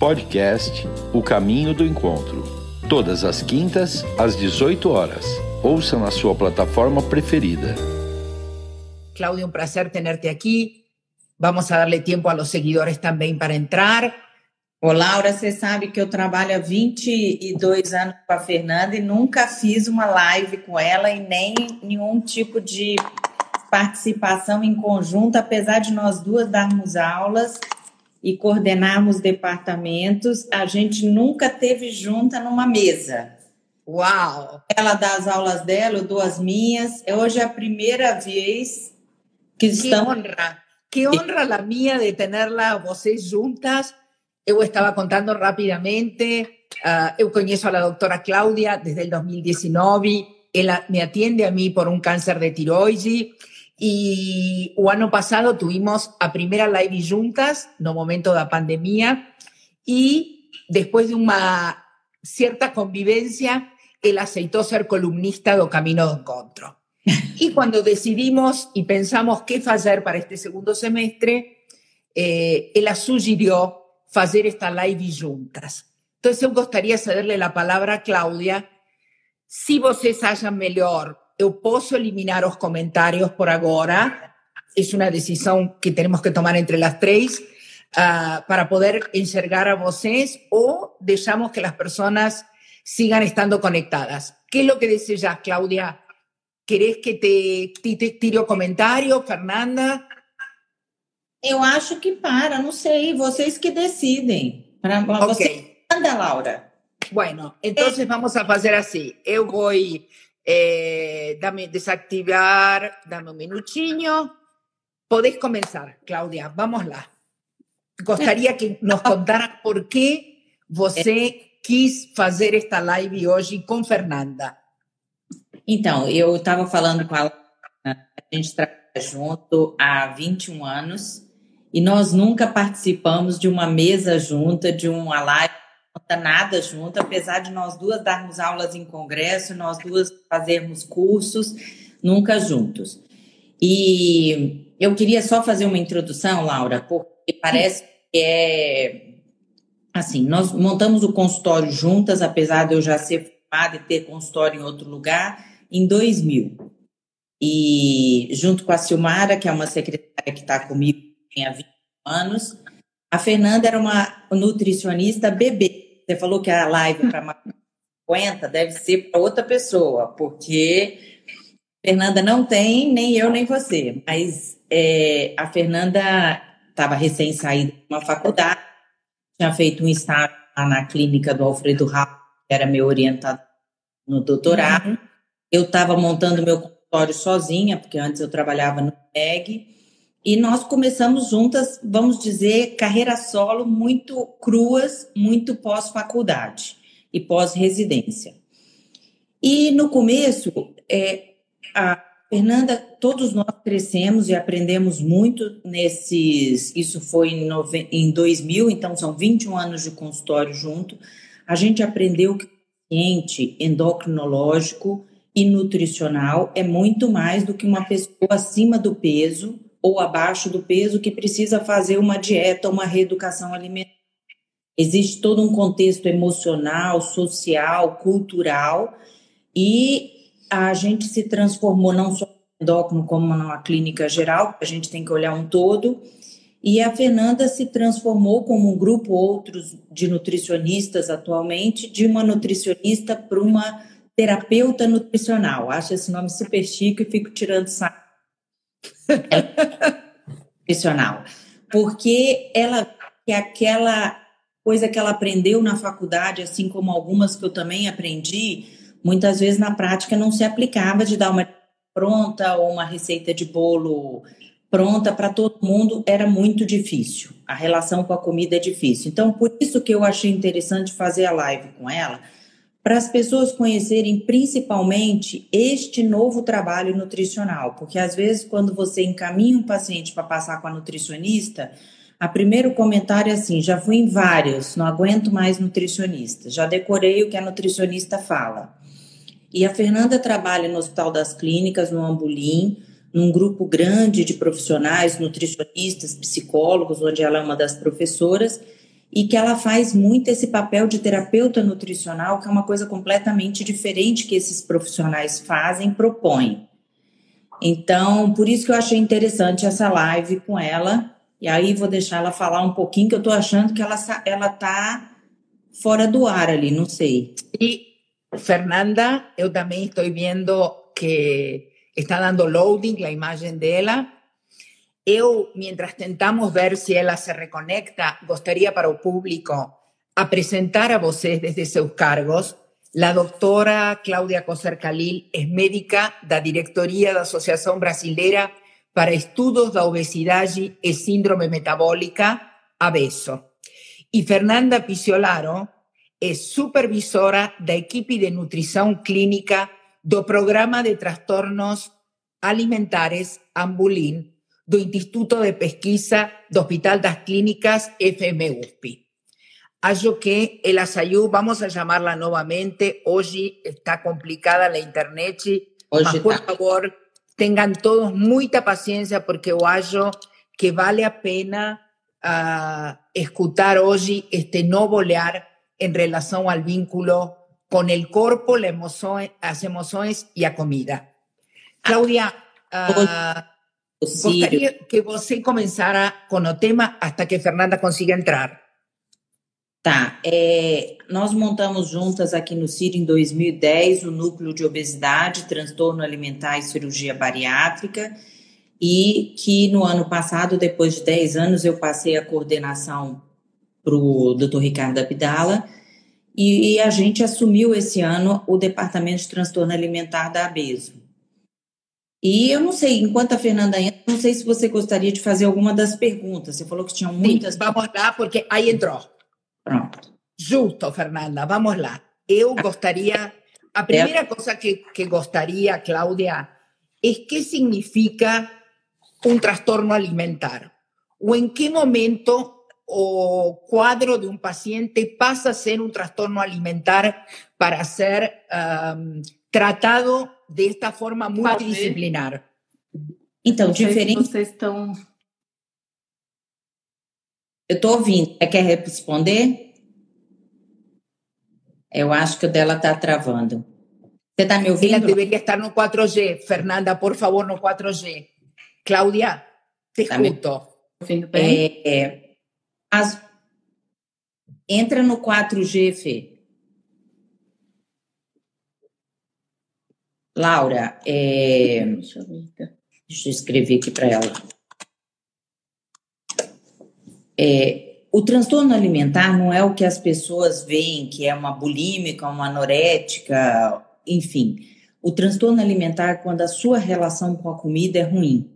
Podcast O Caminho do Encontro. Todas as quintas, às 18 horas. Ouça na sua plataforma preferida. Claudia, un placer tenerte aquí. Vamos a darle tiempo a los seguidores también para entrar. Ô, Laura, você sabe que eu trabalho há 22 anos com a Fernanda e nunca fiz uma live com ela e nem nenhum tipo de participação em conjunto, apesar de nós duas darmos aulas e coordenarmos departamentos, a gente nunca teve junta numa mesa. Uau! Ela dá as aulas dela, eu dou as minhas. Hoje é a primeira vez que Que estamos. honra, que honra la mía de tenerla vocês juntas. Eu estava contando rapidamente, ah, eu conheço a la doctora Claudia desde el 2019, ela me atiende a mí por un cáncer de tiroide y o ano passado tuvimos a primeira live juntas no momento da pandemia y después de una cierta convivencia, él aceitou ser columnista do Camino do Encontro. Y cuando decidimos y pensamos qué hacer para este segundo semestre, eh, ela sugirió hacer esta live juntas. Entonces, eu gostaria de cederle la palabra a Cláudia. Se vocês acham melhor, eu posso eliminar os comentários por agora. Es una decisión que tenemos que tomar entre las tres ah, para poder enxergar a vocês o deixamos que las personas sigan estando conectadas. ¿Qué es lo que deseas, Claudia? ¿Querés que te, te, tire o comentário, Fernanda? Eu acho que para, não sei, vocês que decidem. Para você, Ok. manda, Laura. Bueno, entonces vamos a hacer así. Eu voy eh, dame desactivar, dame un minutinho. Podés comenzar, Claudia, lá. Gostaria que nos contara por que você quis fazer esta live hoje com Fernanda. Então, eu estava falando com a Laura, a gente trabalha junto há 21 anos e nós nunca participamos de uma mesa junta, de uma live, nada junto, apesar de nós duas darmos aulas em congresso, nós duas fazermos cursos, nunca juntos. E eu queria só fazer uma introdução, Laura, porque parece que é assim, nós montamos o consultório juntas, apesar de eu já ser formada e ter consultório em outro lugar, em 2000. E junto com a Silmara, que é uma secretária que está comigo há 20 anos, a Fernanda era uma nutricionista bebê. Você falou que a live para 50 deve ser para outra pessoa, porque Fernanda não tem, nem eu, nem você. Mas é, a Fernanda estava recém saída de uma faculdade, tinha feito um estágio lá na clínica do Alfredo Raul, que era meu orientador no doutorado. Eu estava montando meu consultório sozinha, porque antes eu trabalhava no PEG. E nós começamos juntas, vamos dizer, carreira solo muito cruas, muito pós-faculdade e pós-residência. E no começo, é, a Fernanda, todos nós crescemos e aprendemos muito nesses. Isso foi em, nove, em 2000, então são 21 anos de consultório junto. A gente aprendeu que o paciente endocrinológico e nutricional é muito mais do que uma pessoa acima do peso ou abaixo do peso que precisa fazer uma dieta, uma reeducação alimentar. Existe todo um contexto emocional, social, cultural e a gente se transformou não só no endócrino como numa clínica geral, a gente tem que olhar um todo. E a Fernanda se transformou como um grupo outros de nutricionistas atualmente, de uma nutricionista para uma terapeuta nutricional. Acho esse nome super chique e fico tirando saco. Nutricional. Porque ela que aquela coisa que ela aprendeu na faculdade, assim como algumas que eu também aprendi, muitas vezes na prática não se aplicava de dar uma pronta ou uma receita de bolo pronta para todo mundo era muito difícil. A relação com a comida é difícil. Então, por isso que eu achei interessante fazer a live com ela, para as pessoas conhecerem principalmente este novo trabalho nutricional, porque às vezes quando você encaminha um paciente para passar com a nutricionista, a primeiro comentário é assim: já fui em vários, não aguento mais nutricionista, já decorei o que a nutricionista fala. E a Fernanda trabalha no Hospital das Clínicas, no Ambulim, num grupo grande de profissionais, nutricionistas, psicólogos, onde ela é uma das professoras, e que ela faz muito esse papel de terapeuta nutricional, que é uma coisa completamente diferente que esses profissionais fazem, propõem. Então, por isso que eu achei interessante essa live com ela. E aí vou deixar ela falar um pouquinho, que eu estou achando que ela ela tá fora do ar ali, não sei. E Fernanda, eu também estou vendo que está dando loading a imagem dela. Eu, mientras tentamos ver si ella se reconecta, gostaria para o público presentar a vocês desde seus cargos. La doctora Claudia Coser Calil es médica da Directoria da Asociación Brasileira para Estudos da Obesidade e Síndrome Metabólica, ABESO. Y Fernanda Piciolaro es supervisora da equipe de nutrición clínica do Programa de Trastornos Alimentares Ambulin do Instituto de Pesquisa do Hospital das Clínicas FMUSP. Acho que el Asayú, vamos a llamarla nuevamente, hoy está complicada la internet, mas, por favor, tengan todos mucha paciencia porque yo hallo que vale a pena uh, escuchar hoy este no bolear en relación al vínculo con el cuerpo, la emoción, las emociones y la comida. Claudia, uh, Gostaria que você começara com o tema hasta que Fernanda consiga entrar. Tá. É, nós montamos juntas aqui no CIR em 2010 o Núcleo de Obesidade, Transtorno Alimentar e Cirurgia Bariátrica, e que no ano passado, depois de 10 anos, eu passei a coordenação para o Dr. Ricardo Abdala, e, e a gente assumiu esse ano o Departamento de Transtorno Alimentar da ABESO. E eu não sei, enquanto a Fernanda entra, não sei se você gostaria de fazer alguma das perguntas. Você falou que tinham muitas. Sim, vamos lá, porque aí entrou. Pronto. Justo, Fernanda, vamos lá. Eu gostaria. A primeira coisa que, que gostaria, Cláudia, é que significa um transtorno alimentar. Ou em que momento o quadro de um paciente passa a ser um transtorno alimentar para ser um, tratado desta forma multidisciplinar. Então, diferente. Vocês estão. Eu estou ouvindo. Quer responder? Eu acho que o dela está travando. Você está me ouvindo? Ela deveria estar no 4G. Fernanda, por favor, no 4G. Cláudia, te tá escuto. Me... É, é, as... Entra no 4G, Fê. Laura, é... deixa, eu deixa eu escrever aqui para ela. É, o transtorno alimentar não é o que as pessoas veem, que é uma bulímica, uma anorética, enfim. O transtorno alimentar é quando a sua relação com a comida é ruim.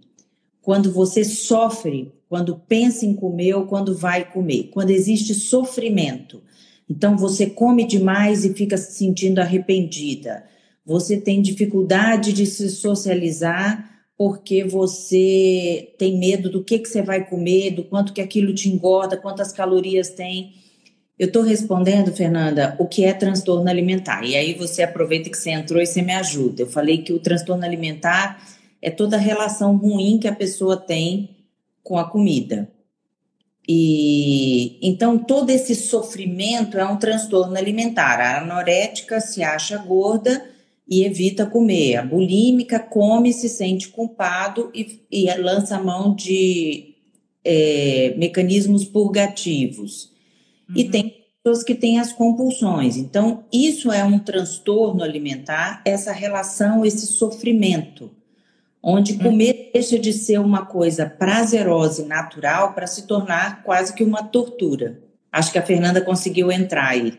Quando você sofre, quando pensa em comer ou quando vai comer. Quando existe sofrimento. Então você come demais e fica se sentindo arrependida você tem dificuldade de se socializar porque você tem medo do que, que você vai comer, do quanto que aquilo te engorda, quantas calorias tem. Eu estou respondendo, Fernanda, o que é transtorno alimentar. E aí você aproveita que você entrou e você me ajuda. Eu falei que o transtorno alimentar é toda a relação ruim que a pessoa tem com a comida. E então todo esse sofrimento é um transtorno alimentar. A anorética se acha gorda e evita comer. A bulímica come, se sente culpado e, e lança a mão de é, mecanismos purgativos. Uhum. E tem pessoas que têm as compulsões. Então, isso é um transtorno alimentar, essa relação, esse sofrimento, onde uhum. comer uhum. deixa de ser uma coisa prazerosa e natural para se tornar quase que uma tortura. Acho que a Fernanda conseguiu entrar aí.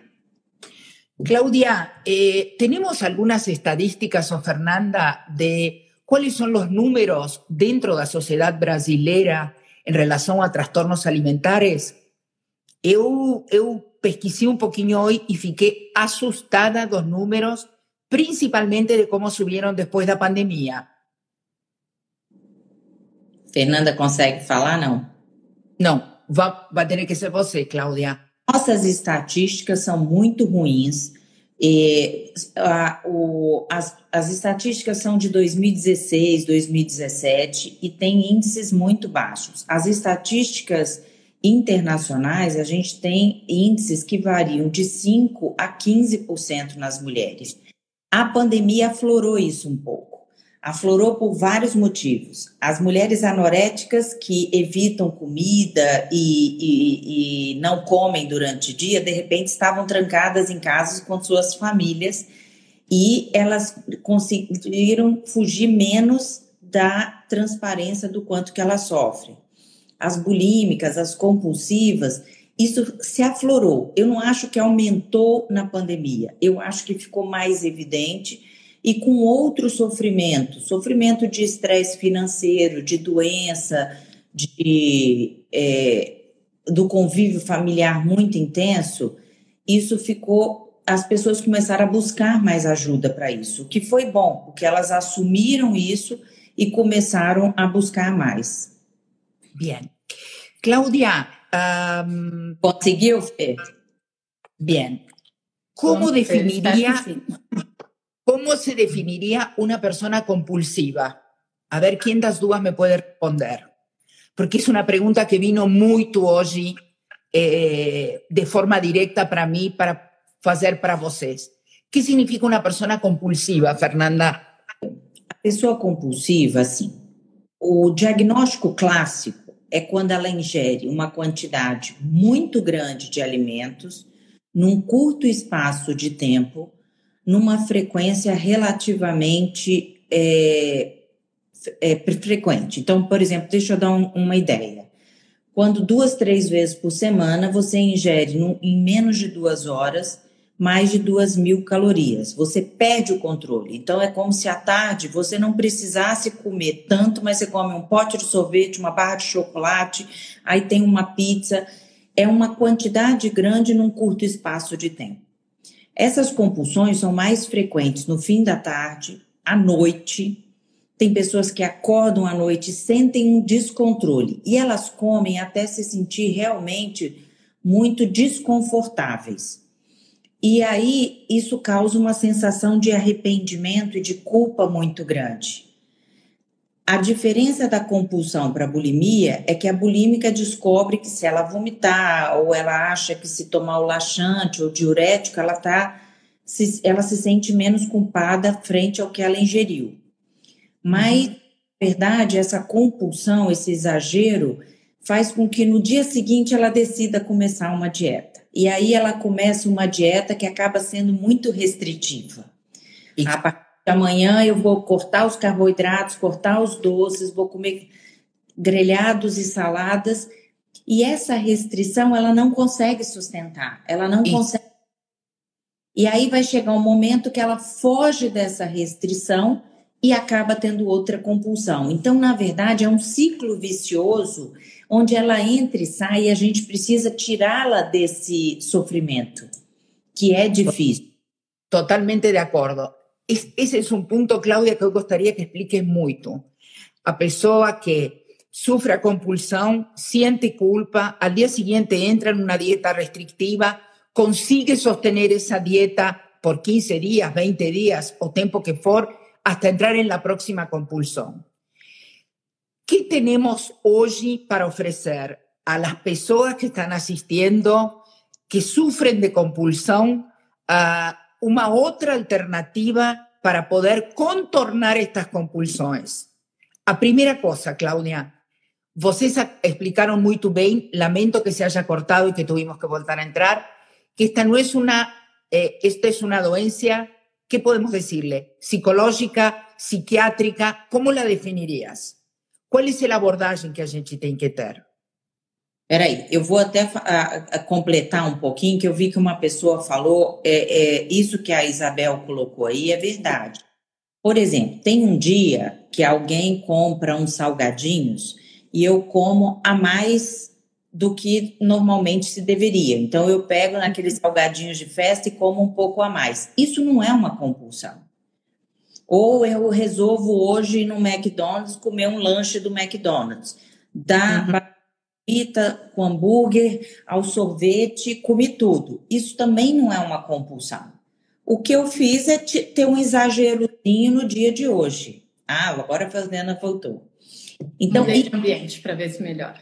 Claudia, eh, ¿tenemos algunas estadísticas, o Fernanda, de cuáles son los números dentro de la sociedad brasilera en relación a trastornos alimentares? Eu, eu pesquisé un poquito hoy y fiqué asustada los números, principalmente de cómo subieron después de la pandemia. Fernanda consegue falar, não? Não, vai, vai ter que ser você, Cláudia. Nossas estatísticas são muito ruins. E, a, o, as, as estatísticas são de 2016, 2017 e tem índices muito baixos. As estatísticas internacionais, a gente tem índices que variam de 5% a 15% nas mulheres. A pandemia aflorou isso um pouco. Aflorou por vários motivos. As mulheres anoréticas que evitam comida e, e, e não comem durante o dia, de repente estavam trancadas em casas com suas famílias e elas conseguiram fugir menos da transparência do quanto que elas sofrem as bulímicas, as compulsivas, isso se aflorou. Eu não acho que aumentou na pandemia, eu acho que ficou mais evidente e com outro sofrimento, sofrimento de estresse financeiro, de doença, de, é, do convívio familiar muito intenso, isso ficou. As pessoas começaram a buscar mais ajuda para isso, o que foi bom, porque elas assumiram isso e começaram a buscar mais. Bien. Claudia. ¿Consiguió usted? Bien. ¿Cómo definiría, cómo se definiría una persona compulsiva? A ver, ¿quién das dudas me puede responder? Porque es una pregunta que vino muy tu hoy eh, de forma directa para mí, para hacer para vocês. ¿Qué significa una persona compulsiva, Fernanda? A pessoa compulsiva, assim, o diagnóstico clássico é quando ela ingere uma quantidade muito grande de alimentos num curto espaço de tempo, numa frequência relativamente é, é, frequente. Então, por exemplo, deixa eu dar um, uma ideia. Quando duas, três vezes por semana você ingere num, em menos de duas horas mais de duas mil calorias. Você perde o controle. Então é como se à tarde você não precisasse comer tanto, mas você come um pote de sorvete, uma barra de chocolate, aí tem uma pizza. É uma quantidade grande num curto espaço de tempo. Essas compulsões são mais frequentes no fim da tarde, à noite. Tem pessoas que acordam à noite e sentem um descontrole e elas comem até se sentir realmente muito desconfortáveis. E aí isso causa uma sensação de arrependimento e de culpa muito grande. A diferença da compulsão para a bulimia é que a bulímica descobre que se ela vomitar ou ela acha que se tomar o laxante ou diurético, ela tá se, ela se sente menos culpada frente ao que ela ingeriu. Mas, na verdade, essa compulsão, esse exagero, faz com que no dia seguinte ela decida começar uma dieta. E aí ela começa uma dieta que acaba sendo muito restritiva. E... A partir amanhã eu vou cortar os carboidratos, cortar os doces, vou comer grelhados e saladas. E essa restrição ela não consegue sustentar, ela não consegue. E aí vai chegar um momento que ela foge dessa restrição e acaba tendo outra compulsão. Então, na verdade, é um ciclo vicioso onde ela entra e sai e a gente precisa tirá-la desse sofrimento, que é difícil. Totalmente de acordo. Esse é um ponto, Cláudia, que eu gostaria que expliques muito. A pessoa que sufre a compulsão, sente culpa, al dia seguinte entra numa dieta restrictiva, consigue sostener essa dieta por 15 dias, 20 dias, o tempo que for, hasta entrar en la próxima compulsión. ¿Qué tenemos hoy para ofrecer a las personas que están asistiendo, que sufren de compulsión, una otra alternativa para poder contornar estas compulsiones? A primera cosa, Claudia, vocês explicaron muy bien, lamento que se haya cortado y que tuvimos que volver a entrar, que esta no es una, eh, esta es una doencia ¿qué podemos decirle? ¿Psicológica, psiquiátrica? ¿Cómo la definirías? Qual é a abordagem que a gente tem que ter? Peraí, eu vou até a, a completar um pouquinho, que eu vi que uma pessoa falou, é, é, isso que a Isabel colocou aí é verdade. Por exemplo, tem um dia que alguém compra uns salgadinhos e eu como a mais do que normalmente se deveria. Então, eu pego naqueles salgadinhos de festa e como um pouco a mais. Isso não é uma compulsão. Ou eu resolvo hoje ir no McDonald's comer um lanche do McDonald's. Da uhum. Pita com hambúrguer ao sorvete, comi tudo. Isso também não é uma compulsão. O que eu fiz é ter um exagerozinho no dia de hoje. Ah, agora a Fazenda voltou. Então, Mudei de ambiente para ver se melhora.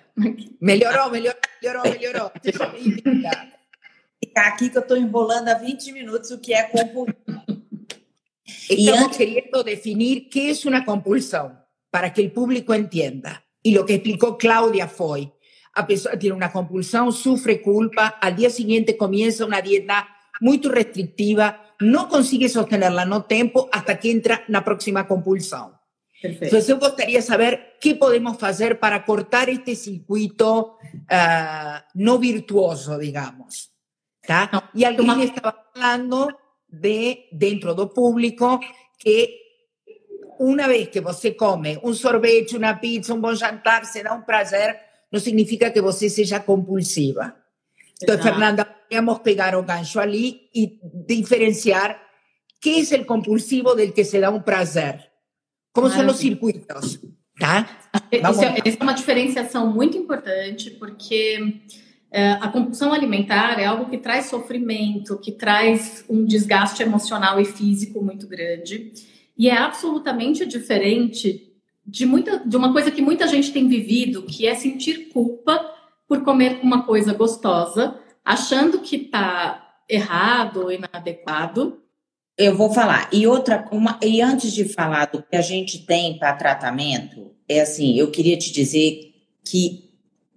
Melhorou, melhorou, melhorou, melhorou. Ficar aqui que eu estou enrolando há 20 minutos o que é compulsão. Estamos antes... querendo definir que é uma compulsão, para que o público entenda. E o que explicou Cláudia foi: a pessoa tem uma compulsão, sofre culpa, al dia seguinte começa uma dieta muito restritiva, não consegue sostenerla no tempo hasta que entra na próxima compulsão. Perfeito. Então, eu gostaria de saber o que podemos fazer para cortar este circuito uh, não virtuoso, digamos. Tá? E alguém uma... estava falando de, dentro do público, que uma vez que você come um sorvete, uma pizza, um bom jantar, se dá um prazer, não significa que você seja compulsiva. Então, Fernanda, podemos pegar o gancho ali e diferenciar que é o compulsivo del que se dá um prazer. Como são os circuitos, tá? Essa é, é uma diferenciação muito importante, porque é, a compulsão alimentar é algo que traz sofrimento, que traz um desgaste emocional e físico muito grande, e é absolutamente diferente de, muita, de uma coisa que muita gente tem vivido, que é sentir culpa por comer uma coisa gostosa, achando que está errado ou inadequado, eu vou falar. E outra, uma, e antes de falar do que a gente tem para tratamento, é assim, eu queria te dizer que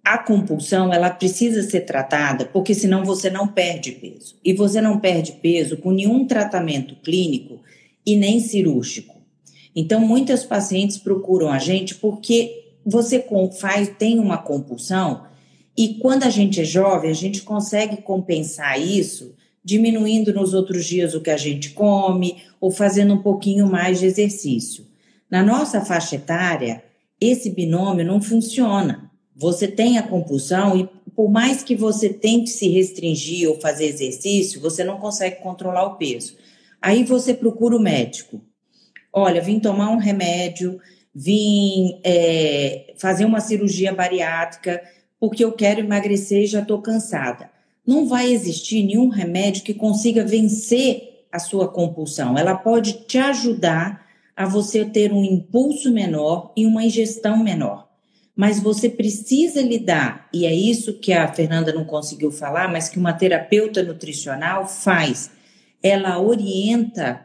a compulsão ela precisa ser tratada, porque senão você não perde peso. E você não perde peso com nenhum tratamento clínico e nem cirúrgico. Então, muitas pacientes procuram a gente porque você faz, tem uma compulsão e quando a gente é jovem, a gente consegue compensar isso diminuindo nos outros dias o que a gente come ou fazendo um pouquinho mais de exercício. Na nossa faixa etária, esse binômio não funciona. Você tem a compulsão e por mais que você tente se restringir ou fazer exercício, você não consegue controlar o peso. Aí você procura o médico. Olha, vim tomar um remédio, vim é, fazer uma cirurgia bariátrica porque eu quero emagrecer e já estou cansada não vai existir nenhum remédio que consiga vencer a sua compulsão. Ela pode te ajudar a você ter um impulso menor e uma ingestão menor. Mas você precisa lidar, e é isso que a Fernanda não conseguiu falar, mas que uma terapeuta nutricional faz. Ela orienta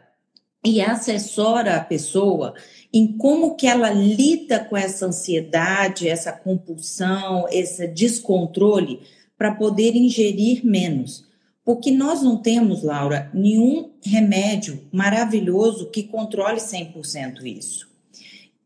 e assessora a pessoa em como que ela lida com essa ansiedade, essa compulsão, esse descontrole, para poder ingerir menos. Porque nós não temos, Laura, nenhum remédio maravilhoso que controle 100% isso.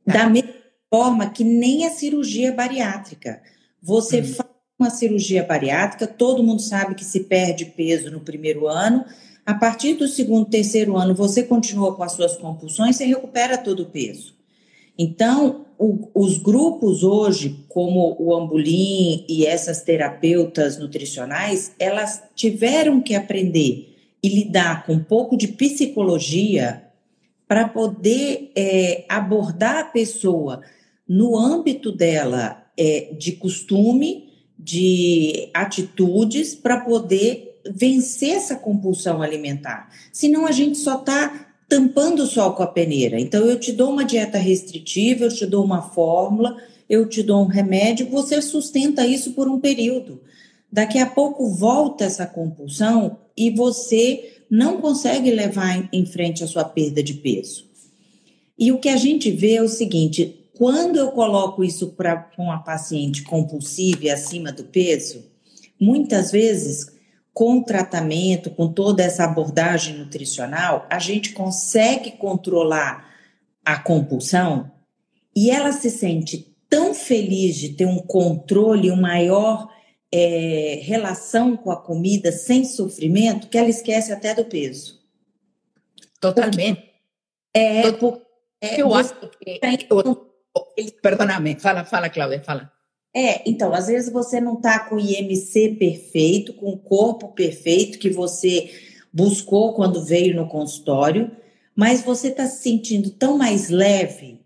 Da tá. mesma forma que nem a cirurgia bariátrica. Você hum. faz uma cirurgia bariátrica, todo mundo sabe que se perde peso no primeiro ano. A partir do segundo, terceiro ano, você continua com as suas compulsões, você recupera todo o peso. Então, o, os grupos hoje, como o Ambulim e essas terapeutas nutricionais, elas tiveram que aprender e lidar com um pouco de psicologia para poder é, abordar a pessoa no âmbito dela é, de costume, de atitudes, para poder vencer essa compulsão alimentar. Senão a gente só está tampando o sol com a peneira. Então, eu te dou uma dieta restritiva, eu te dou uma fórmula, eu te dou um remédio, você sustenta isso por um período. Daqui a pouco volta essa compulsão e você não consegue levar em frente a sua perda de peso. E o que a gente vê é o seguinte: quando eu coloco isso para uma paciente compulsiva e acima do peso, muitas vezes com tratamento, com toda essa abordagem nutricional, a gente consegue controlar a compulsão e ela se sente tão feliz de ter um controle, uma maior é, relação com a comida sem sofrimento, que ela esquece até do peso. Totalmente. É, é eu acho que. Perdona-me, fala, fala, Cláudia, fala. É, então, às vezes você não está com o IMC perfeito, com o corpo perfeito que você buscou quando veio no consultório, mas você está se sentindo tão mais leve,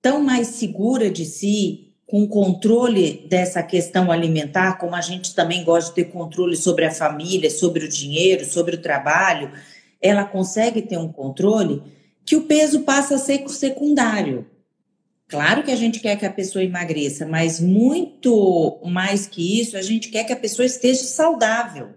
tão mais segura de si, com controle dessa questão alimentar, como a gente também gosta de ter controle sobre a família, sobre o dinheiro, sobre o trabalho, ela consegue ter um controle que o peso passa a ser secundário. Claro que a gente quer que a pessoa emagreça, mas muito mais que isso, a gente quer que a pessoa esteja saudável. O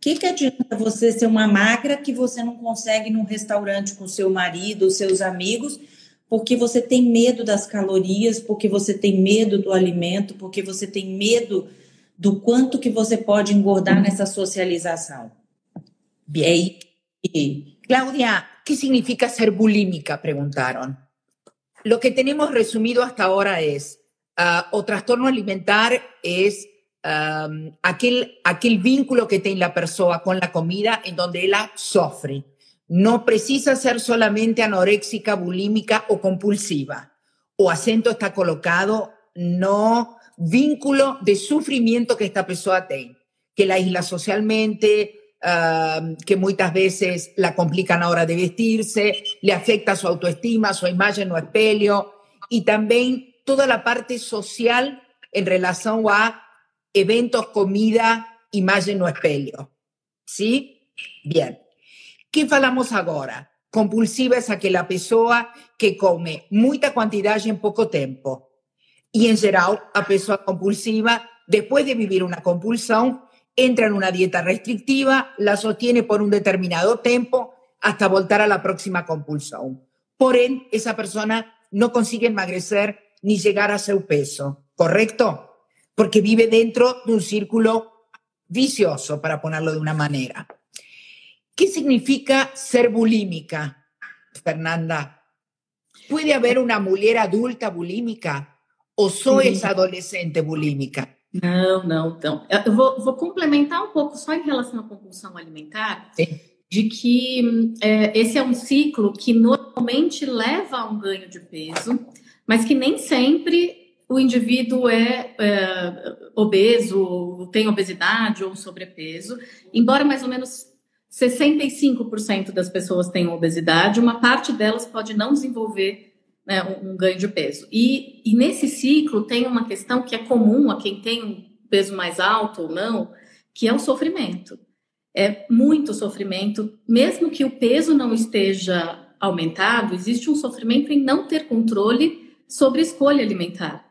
que, que adianta você ser uma magra que você não consegue num restaurante com seu marido, seus amigos, porque você tem medo das calorias, porque você tem medo do alimento, porque você tem medo do quanto que você pode engordar nessa socialização. Bien. Claudia, ¿qué significa ser bulímica? Preguntaron. Lo que tenemos resumido hasta ahora es, uh, o trastorno alimentar es aquel, aquel vínculo que tiene la persona con la comida en donde ella sufre. No precisa ser solamente anoréxica, bulímica o compulsiva. O acento está colocado no vínculo de sufrimiento que esta persona tiene, que la isla socialmente, que muchas veces la complican a hora de vestirse, le afecta su autoestima, su imagen o espelho, y también toda la parte social en relación a eventos, comida, imagen o espelho. ¿Sí? Bien. ¿Qué falamos ahora? Compulsiva es aquella persona que come mucha cantidad en poco tiempo. Y en general, a persona compulsiva, después de vivir una compulsión, entra en una dieta restrictiva, la sostiene por un determinado tiempo hasta voltar a la próxima compulsión. Por ende, esa persona no consigue emagrecer ni llegar a su peso, ¿correcto? Porque vive dentro de un círculo vicioso, para ponerlo de una manera. ¿Qué significa ser bulímica, Fernanda? ¿Puede haber una mujer adulta bulímica o soy esa adolescente bulímica? Não, não. Então, eu vou, vou, complementar um pouco só em relação à compulsão alimentar, Sim. de que é, esse é um ciclo que normalmente leva a um ganho de peso, mas que nem sempre o indivíduo é, é obeso, tem obesidade ou sobrepeso, embora mais ou menos 65% das pessoas tenham obesidade, uma parte delas pode não desenvolver né, um, ganho de peso. E, e nesse ciclo tem uma questão que é comum a quem tem um peso mais alto ou não, que é o sofrimento. É muito sofrimento, mesmo que o peso não esteja aumentado, existe um sofrimento em não ter controle sobre a escolha alimentar.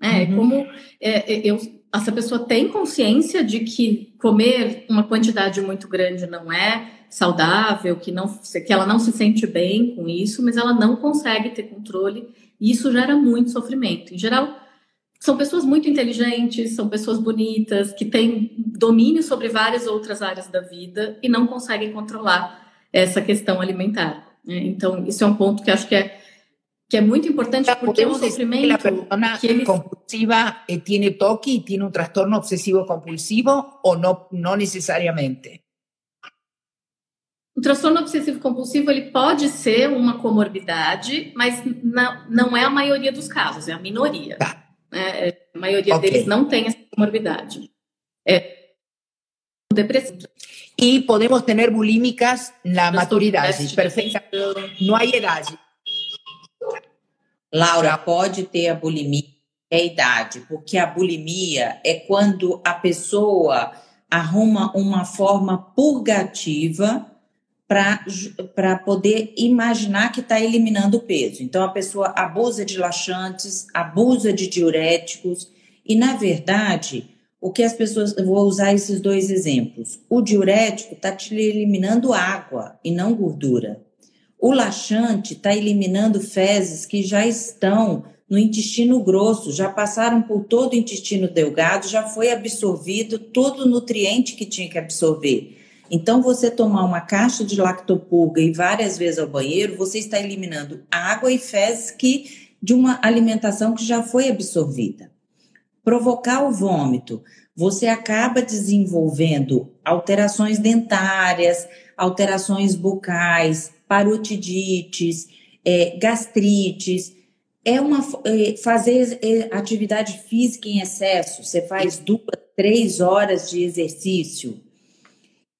É, uhum. como é, é, eu, essa pessoa tem consciência de que comer uma quantidade muito grande não é saudável, que, não, que ela não se sente bem com isso, mas ela não consegue ter controle e isso gera muito sofrimento. Em geral, são pessoas muito inteligentes, são pessoas bonitas, que têm domínio sobre várias outras áreas da vida e não conseguem controlar essa questão alimentar. Né? Então, isso é um ponto que acho que é que é muito importante porque é um sofrimento que ele... compulsiva eh, tiene toque e tiene um transtorno obsessivo compulsivo ou não, não necessariamente? O transtorno obsessivo compulsivo ele pode ser uma comorbidade, mas não, não é a maioria dos casos, é a minoria. Tá. É, é a maioria okay. deles não tem essa comorbidade. É depressivo. E podemos ter bulímicas na maturidade, perfeita. Não há idade. Laura, pode ter a bulimia, é a idade, porque a bulimia é quando a pessoa arruma uma forma purgativa para poder imaginar que está eliminando o peso. Então, a pessoa abusa de laxantes, abusa de diuréticos, e, na verdade, o que as pessoas. Vou usar esses dois exemplos. O diurético está te eliminando água e não gordura. O laxante está eliminando fezes que já estão no intestino grosso, já passaram por todo o intestino delgado, já foi absorvido todo o nutriente que tinha que absorver. Então, você tomar uma caixa de lactopurga e várias vezes ao banheiro, você está eliminando água e fezes que de uma alimentação que já foi absorvida. Provocar o vômito, você acaba desenvolvendo alterações dentárias, alterações bucais, parotidites, é, gastrites. É uma é, fazer é, atividade física em excesso. Você faz duas, três horas de exercício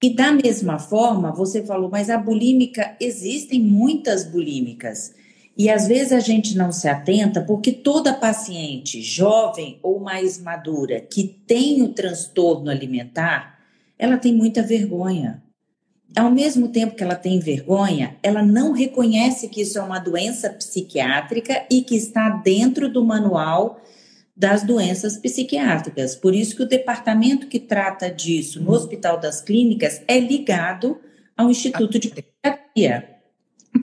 e da mesma forma, você falou, mas a bulímica, existem muitas bulímicas. E às vezes a gente não se atenta porque toda paciente, jovem ou mais madura, que tem o transtorno alimentar, ela tem muita vergonha ao mesmo tempo que ela tem vergonha, ela não reconhece que isso é uma doença psiquiátrica e que está dentro do manual das doenças psiquiátricas. Por isso que o departamento que trata disso no Hospital das Clínicas é ligado ao Instituto de Psiquiatria.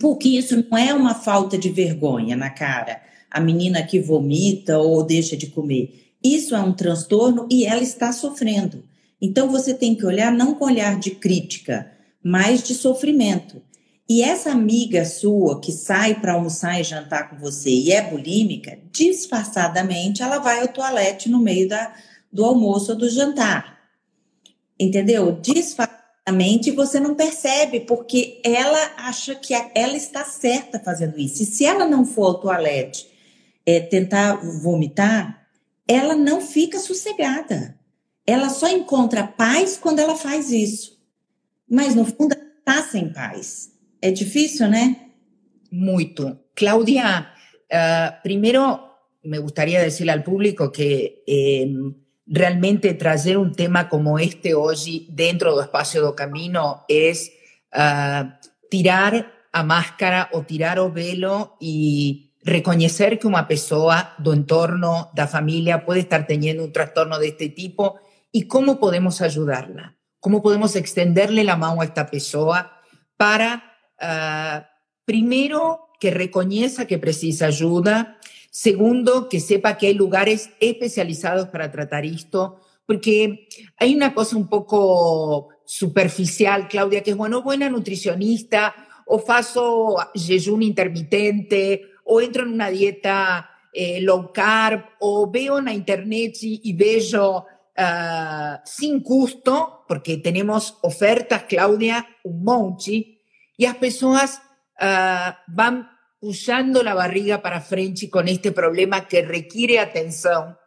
Porque isso não é uma falta de vergonha na cara, a menina que vomita ou deixa de comer. Isso é um transtorno e ela está sofrendo. Então você tem que olhar não com olhar de crítica, mas de sofrimento. E essa amiga sua que sai para almoçar e jantar com você e é bulímica, disfarçadamente ela vai ao toalete no meio da, do almoço ou do jantar. Entendeu? Disfarçadamente você não percebe, porque ela acha que ela está certa fazendo isso. E se ela não for ao toalete é, tentar vomitar, ela não fica sossegada. Ela só encontra paz quando ela faz isso mas no fundo está sem paz. É difícil, né? Muito. Claudia, uh, primero me gustaría decirle al público que eh, realmente trazer um tema como este hoje dentro do espaço do caminho é uh, tirar a máscara ou tirar o velo e reconhecer que uma pessoa do entorno, da família, pode estar tendo um transtorno deste tipo e como podemos ajudá-la. Cómo podemos extenderle la mano a esta persona para, uh, primero, que reconozca que precisa ayuda, segundo, que sepa que hay lugares especializados para tratar esto, porque hay una cosa un poco superficial, Claudia, que es, bueno, buena nutricionista, o faço jejum intermitente, o entro en una dieta eh, low carb, o veo en la internet y, y veo uh, sin custo, porque tenemos ofertas, Claudia, un y las personas uh, van usando la barriga para frente con este problema que requiere atención,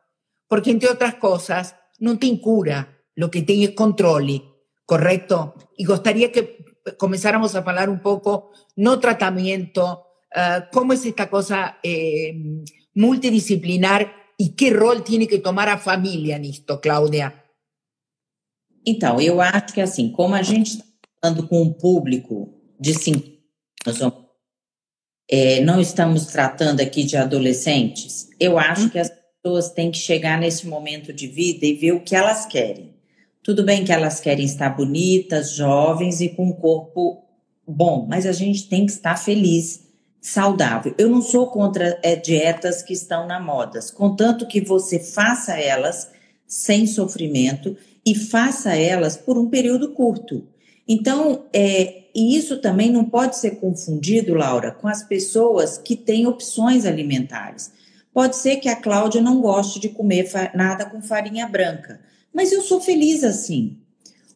porque entre otras cosas, no te cura, lo que tiene es control, ¿correcto? Y gustaría que comenzáramos a hablar un poco, no tratamiento, uh, cómo es esta cosa eh, multidisciplinar e que rol tem que tomar a família nisto, Cláudia? Então, eu acho que assim, como a gente está falando com um público de 50 anos, é, não estamos tratando aqui de adolescentes, eu acho uhum. que as pessoas têm que chegar nesse momento de vida e ver o que elas querem. Tudo bem que elas querem estar bonitas, jovens e com um corpo bom, mas a gente tem que estar feliz saudável. Eu não sou contra é, dietas que estão na moda, contanto que você faça elas sem sofrimento e faça elas por um período curto. Então, é, e isso também não pode ser confundido, Laura, com as pessoas que têm opções alimentares. Pode ser que a Cláudia não goste de comer nada com farinha branca, mas eu sou feliz assim.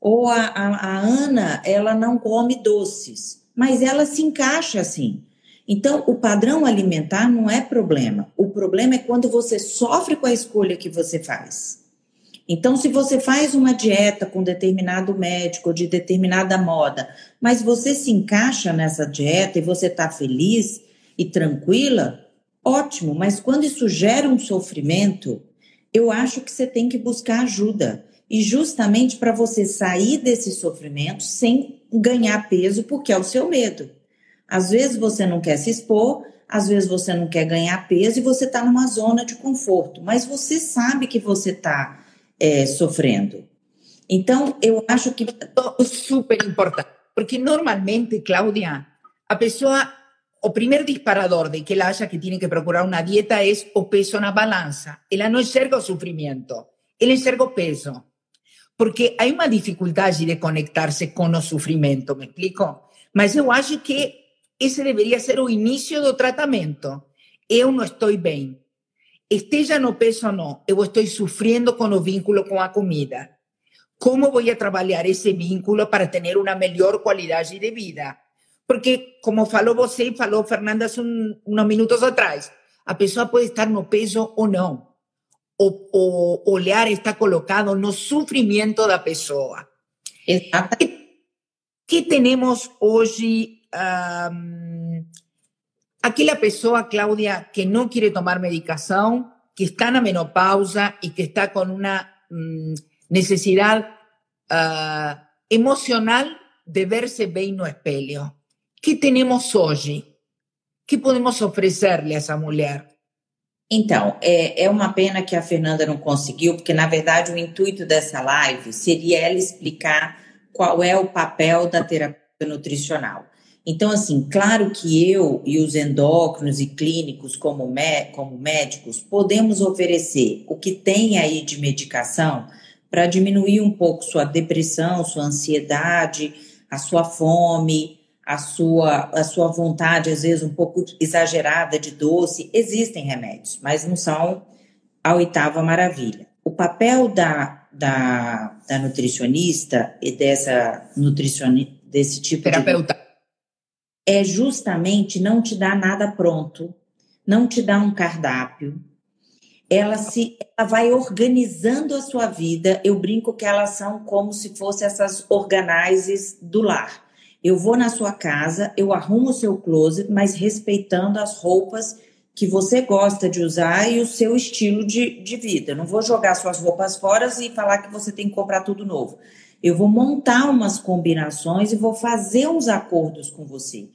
Ou a, a, a Ana, ela não come doces, mas ela se encaixa assim. Então, o padrão alimentar não é problema. O problema é quando você sofre com a escolha que você faz. Então, se você faz uma dieta com determinado médico, de determinada moda, mas você se encaixa nessa dieta e você está feliz e tranquila, ótimo. Mas quando isso gera um sofrimento, eu acho que você tem que buscar ajuda. E justamente para você sair desse sofrimento sem ganhar peso, porque é o seu medo. Às vezes você não quer se expor, às vezes você não quer ganhar peso e você está numa zona de conforto, mas você sabe que você está é, sofrendo. Então, eu acho que. Super importante, porque normalmente, Cláudia, a pessoa, o primeiro disparador de que ela acha que tem que procurar uma dieta é o peso na balança. Ela não enxerga o sofrimento, ela enxerga o peso. Porque há uma dificuldade de conectar-se com o sofrimento, me explico? Mas eu acho que ese debería ser o inicio do tratamento. Eu não estou bem. Esteja no peso ou não, eu estou sofrendo com o vínculo com a comida. Como vou a trabalhar esse vínculo para ter uma melhor qualidade de vida? Porque, como falou você e falou Fernanda hace um, uns minutos atrás, a pessoa pode estar no peso ou não. O, o olhar está colocado no sofrimento da pessoa. Exato. Que temos hoje um, aquela pessoa, Cláudia, que não quiere tomar medicação, que está na menopausa e que está com uma um, necessidade uh, emocional de verse bien no espelho. ¿Qué tenemos hoje? que podemos oferecer-lhe a essa mulher? Então, é, é uma pena que a Fernanda não conseguiu, porque na verdade o intuito dessa live seria ela explicar qual é o papel da terapia nutricional. Então, assim, claro que eu e os endócrinos e clínicos, como, como médicos, podemos oferecer o que tem aí de medicação para diminuir um pouco sua depressão, sua ansiedade, a sua fome, a sua, a sua vontade, às vezes, um pouco exagerada de doce. Existem remédios, mas não são a oitava maravilha. O papel da, da, da nutricionista e dessa nutricionista, desse tipo Terapeuta. de. É justamente não te dar nada pronto, não te dar um cardápio. Ela se ela vai organizando a sua vida. Eu brinco que elas são como se fossem essas organizes do lar eu vou na sua casa, eu arrumo o seu closet, mas respeitando as roupas que você gosta de usar e o seu estilo de, de vida. Não vou jogar suas roupas fora e falar que você tem que comprar tudo novo. Eu vou montar umas combinações e vou fazer uns acordos com você.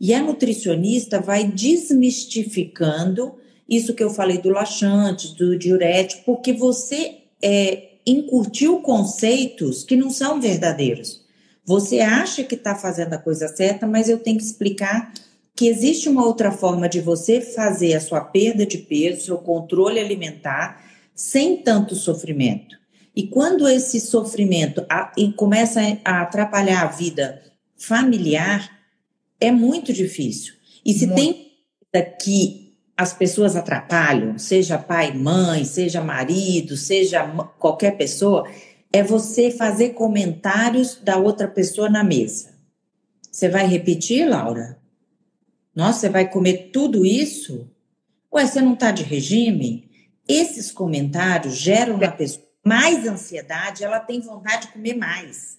E a nutricionista vai desmistificando isso que eu falei do laxante, do diurético, porque você é, conceitos que não são verdadeiros. Você acha que está fazendo a coisa certa, mas eu tenho que explicar que existe uma outra forma de você fazer a sua perda de peso, seu controle alimentar, sem tanto sofrimento. E quando esse sofrimento a, começa a atrapalhar a vida familiar, é muito difícil. E se muito. tem que as pessoas atrapalham, seja pai, mãe, seja marido, seja qualquer pessoa, é você fazer comentários da outra pessoa na mesa. Você vai repetir, Laura? Nossa, você vai comer tudo isso? Ué, você não está de regime? Esses comentários geram na pessoa mais ansiedade, ela tem vontade de comer mais.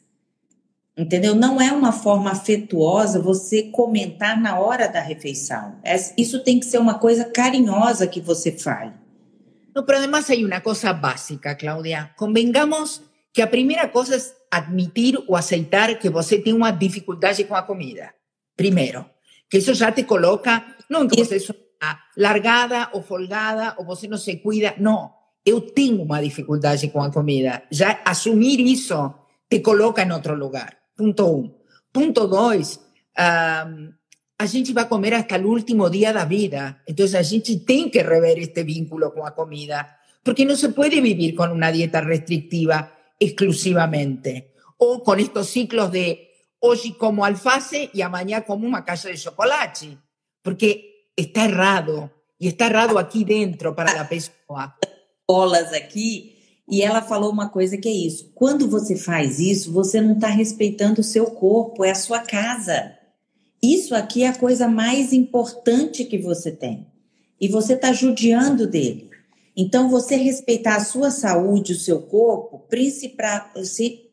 Entendeu? Não é uma forma afetuosa você comentar na hora da refeição. É, isso tem que ser uma coisa carinhosa que você fale. No, pero además hay una cosa básica, Claudia. Convengamos que a primeira coisa é admitir ou aceitar que você tem uma dificuldade com a comida. Primeiro, que isso já te coloca, não que você é largada ou folgada ou você não se cuida, não. Eu tenho uma dificuldade com a comida. Já assumir isso te coloca em outro lugar. Ponto um. Ponto dois, um, a gente vai comer até o último dia da vida. Então a gente tem que rever este vínculo com a comida, porque não se pode viver com uma dieta restritiva exclusivamente. O con estos ciclos de hoy como alface y a mañana como una caja de chocolate, porque está errado e está errado aqui dentro para a pessoa. Bolas aqui e ela falou uma coisa que é isso. Quando você faz isso, você não está respeitando o seu corpo, é a sua casa. Isso aqui é a coisa mais importante que você tem. E você está judiando dele. Então, você respeitar a sua saúde, o seu corpo,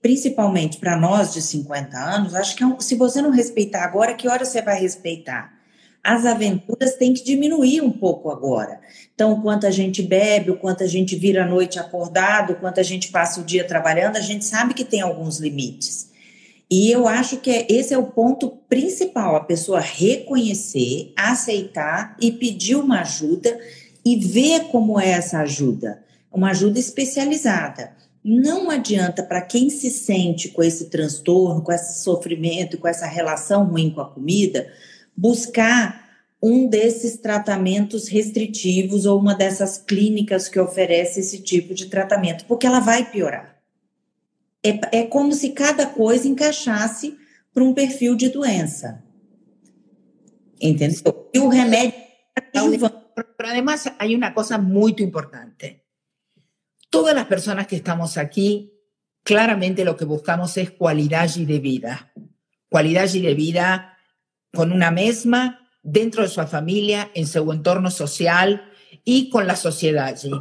principalmente para nós de 50 anos, acho que é se você não respeitar agora, que hora você vai respeitar? As aventuras têm que diminuir um pouco agora. Então, o quanto a gente bebe, o quanto a gente vira a noite acordado, o quanto a gente passa o dia trabalhando, a gente sabe que tem alguns limites. E eu acho que é, esse é o ponto principal, a pessoa reconhecer, aceitar e pedir uma ajuda e ver como é essa ajuda, uma ajuda especializada. Não adianta para quem se sente com esse transtorno, com esse sofrimento, com essa relação ruim com a comida, buscar um desses tratamentos restritivos ou uma dessas clínicas que oferece esse tipo de tratamento, porque ela vai piorar. É, é como se cada coisa encaixasse para um perfil de doença. Entendeu? E o remédio é Pero además hay una cosa muy importante. Todas las personas que estamos aquí, claramente lo que buscamos es cualidad de vida. Cualidad de vida con una misma, dentro de su familia, en su entorno social y con la sociedad allí.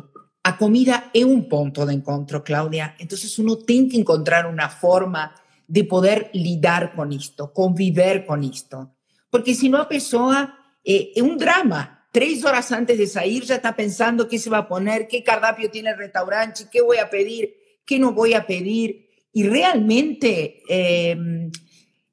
A comida es un punto de encuentro, Claudia. Entonces uno tiene que encontrar una forma de poder lidar con esto, convivir con esto. Porque si no, a persona eh, es un drama tres horas antes de salir ya está pensando qué se va a poner, qué cardápio tiene el restaurante, qué voy a pedir, qué no voy a pedir. Y realmente em,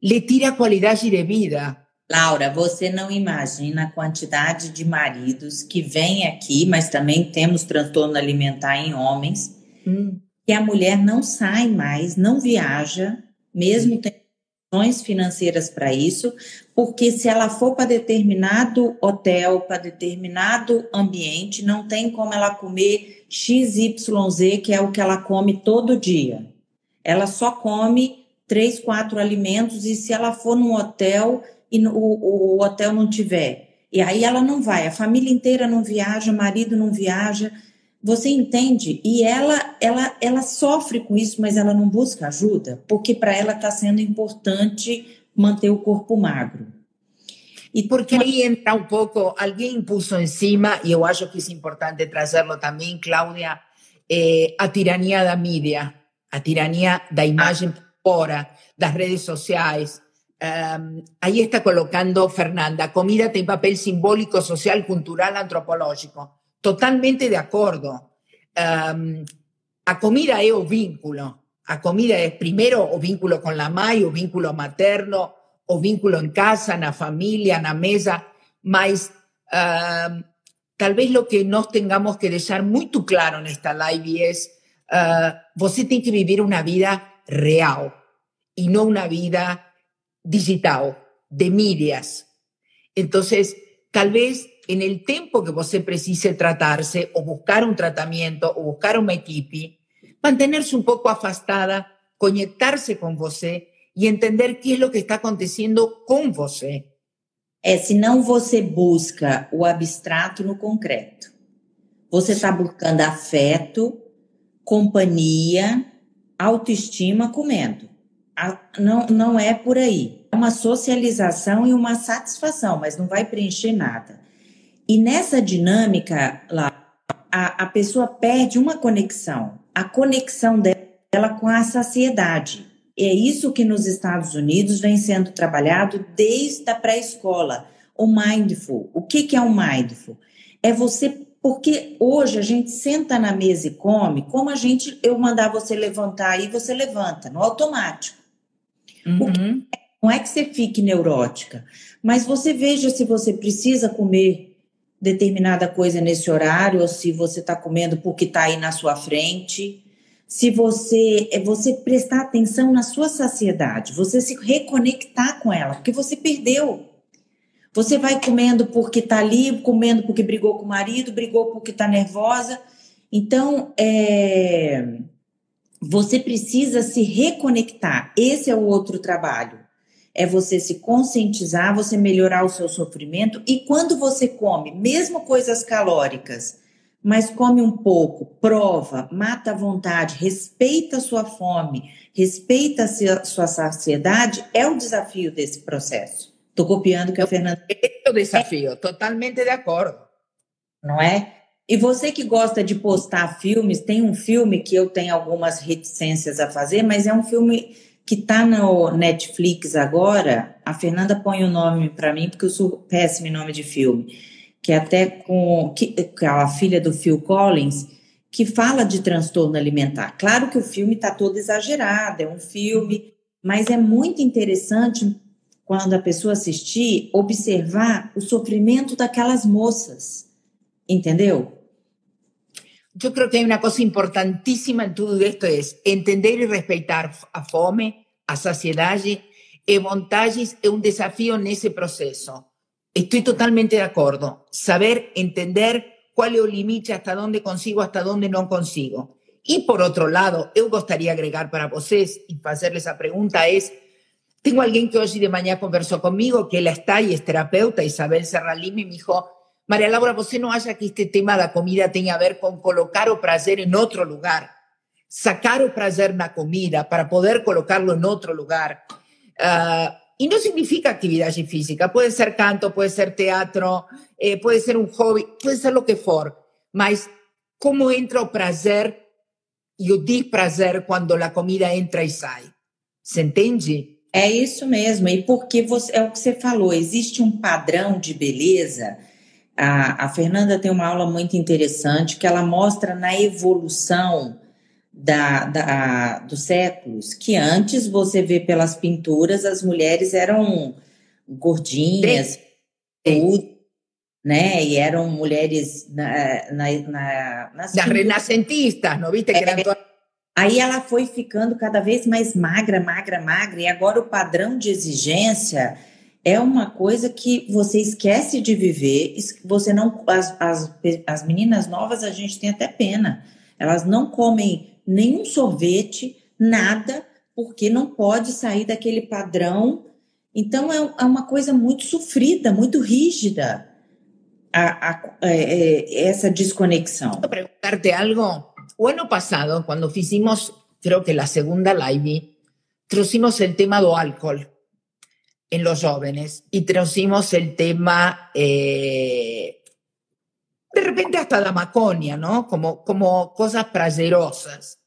le tira qualidade de vida. Laura, você não imagina a quantidade de maridos que vêm aqui, mas também temos transtorno alimentar em homens, hum. que a mulher não sai mais, não viaja, mesmo tendo condições financeiras para isso, porque se ela for para determinado hotel, para determinado ambiente, não tem como ela comer XYZ, que é o que ela come todo dia. Ela só come três, quatro alimentos, e se ela for num hotel e o, o, hotel não tiver, e aí ela não vai, a família inteira não viaja, o marido não viaja, você entende? E ela, ela, ela sofre com isso, mas ela não busca ajuda, porque para ela está sendo importante manter o corpo magro. E porque aí entra um pouco, alguém puso em cima, e eu acho que é importante trazê-lo também, Cláudia, eh, a tirania da mídia, a tirania da imagem fora, das redes sociais. Aí está colocando Fernanda, comida tem papel simbólico, social, cultural, antropológico. Totalmente de acordo. Um, a comida é o vínculo. A comida é primeiro o vínculo com a mãe, o vínculo materno, o vínculo em casa, na família, na mesa, mas uh, talvez o que nós tengamos que deixar muito claro nesta live é uh, você tem que viver uma vida real e não uma vida digital, de mídias. Entonces, tal vez en el tiempo que você precise tratarse o buscar un tratamiento o buscar uma equipe, mantenerse un pouco afastada, conectarse com você e entender que é o que está acontecendo com você. É, senão você busca o abstrato no concreto. Você está buscando afeto, companhia, autoestima comendo. Não, não é por aí. É uma socialização e uma satisfação, mas não vai preencher nada. E nessa dinâmica lá, a, a pessoa perde uma conexão, a conexão dela com a saciedade. É isso que nos Estados Unidos vem sendo trabalhado desde a pré-escola. O mindful. O que, que é o mindful? É você. Porque hoje a gente senta na mesa e come, como a gente, eu mandar você levantar aí, você levanta, no automático. Uhum. Não é que você fique neurótica, mas você veja se você precisa comer determinada coisa nesse horário, ou se você está comendo porque está aí na sua frente se você é você prestar atenção na sua saciedade, você se reconectar com ela, porque você perdeu. Você vai comendo porque está ali, comendo porque brigou com o marido, brigou porque está nervosa. Então, é, você precisa se reconectar. Esse é o outro trabalho. É você se conscientizar, você melhorar o seu sofrimento. E quando você come, mesmo coisas calóricas, mas come um pouco, prova, mata a vontade, respeita a sua fome, respeita a sua saciedade, é o desafio desse processo. Estou copiando o que a Fernanda. É o desafio, totalmente de acordo. Não é? E você que gosta de postar filmes, tem um filme que eu tenho algumas reticências a fazer, mas é um filme que está no Netflix agora. A Fernanda põe o nome para mim, porque eu sou péssimo em nome de filme que é até com que, a filha do Phil Collins, que fala de transtorno alimentar. Claro que o filme está todo exagerado, é um filme, mas é muito interessante quando a pessoa assistir, observar o sofrimento daquelas moças, entendeu? Eu creo que hay una cosa importantísima en todo esto es entender y respetar a fome, a saciedade e vantagens é um desafio nesse processo. Estoy totalmente de acuerdo. Saber, entender cuál es el límite, hasta dónde consigo, hasta dónde no consigo. Y por otro lado, eu gostaria agregar para vocês y hacerles esa pregunta es, tengo alguien que hoy de mañana conversó conmigo, que ella está y es terapeuta, Isabel Serralimi, me dijo, María Laura, você no haya que este tema de la comida tenga a ver con colocar o prazer en otro lugar, sacar o prazer na comida para poder colocarlo en otro lugar. Uh, y no significa actividad física, puede ser canto, puede ser teatro, eh, ser un hobby, puede ser lo que for, mas como entra o prazer e o desprazer quando a comida entra e sai. Você entende? É isso mesmo, e porque você, é o que você falou, existe um padrão de beleza. A, a Fernanda tem uma aula muito interessante que ela mostra na evolução da, da, dos séculos, que antes você vê pelas pinturas, as mulheres eram gordinhas, tudo, né? E eram mulheres na, na, na, nas das renascentistas, não viste? É, Aí ela foi ficando cada vez mais magra, magra, magra, e agora o padrão de exigência é uma coisa que você esquece de viver. Você não, as, as, as meninas novas a gente tem até pena. Elas não comem nenhum sorvete, nada, porque não pode sair daquele padrão. Então é, é uma coisa muito sofrida, muito rígida a, a, a, essa desconexão. Vou perguntar-te algo. O ano passado, quando fizemos, creo que a segunda live, trouxemos o tema do álcool en los jóvenes y trouxemos el tema eh, de repente hasta la maconia, ¿no? Como, como cosas prazerosas.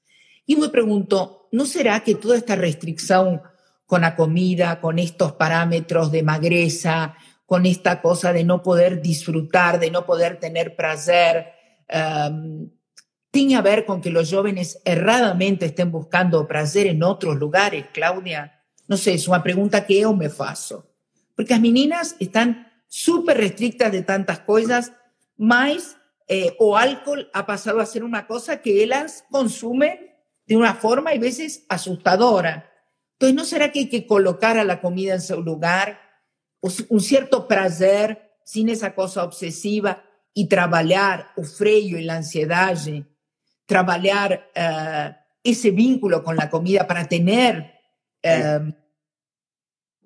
Y me pregunto, ¿no será que toda esta restricción con la comida, con estos parámetros de magreza, con esta cosa de no poder disfrutar, de no poder tener placer, um, tiene a ver con que los jóvenes erradamente estén buscando placer en otros lugares, Claudia? No sé, es una pregunta que yo me faço. Porque las meninas están súper restrictas de tantas cosas más eh, o alcohol ha pasado a ser una cosa que ellas consumen de una forma y veces asustadora. Entonces, ¿no será que hay que colocar a la comida en su lugar, un cierto placer sin esa cosa obsesiva y trabajar el freio y la ansiedad, trabajar uh, ese vínculo con la comida para tener, uh,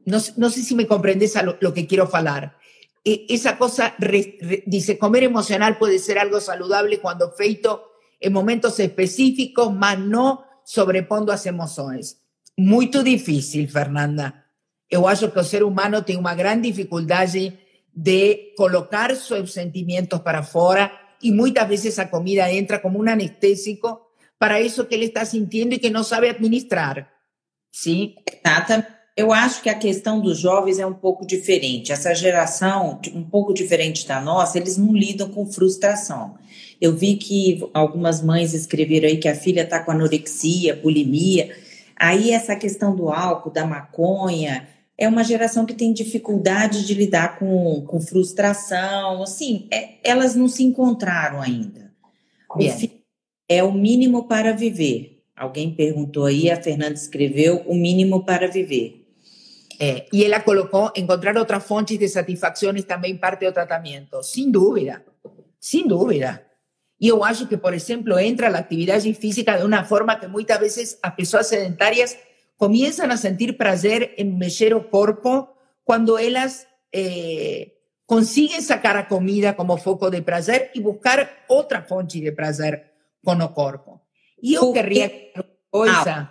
no, no, sé si me comprendes a lo, que quiero falar, e, esa cosa, re, dice, comer emocional puede ser algo saludable cuando feito en momentos específicos, mas no sobrepondo as emoções. Muito difícil, Fernanda. Eu acho que o ser humano tem uma grande dificuldade de colocar seus sentimentos para fora e muitas vezes a comida entra como um anestésico para isso que ele está sentindo e que não sabe administrar. Sim? Exatamente. Eu acho que a questão dos jovens é um pouco diferente. Essa geração, um pouco diferente da nossa, eles não lidam com frustração. Eu vi que algumas mães escreveram aí que a filha está com anorexia, bulimia. Aí essa questão do álcool, da maconha, é uma geração que tem dificuldade de lidar com, com frustração. Assim, é, elas não se encontraram ainda. O é o mínimo para viver. Alguém perguntou aí, a Fernanda escreveu o mínimo para viver. Eh, y ella colocó encontrar otras fuentes de satisfacciones también parte del tratamiento. Sin duda, sin duda. Y yo acho que, por ejemplo, entra la actividad física de una forma que muchas veces las personas sedentarias comienzan a sentir placer en mexer o corpo cuando ellas eh, consiguen sacar a comida como foco de placer y buscar otra fuente de placer con el corpo. Y yo querría... Coisa,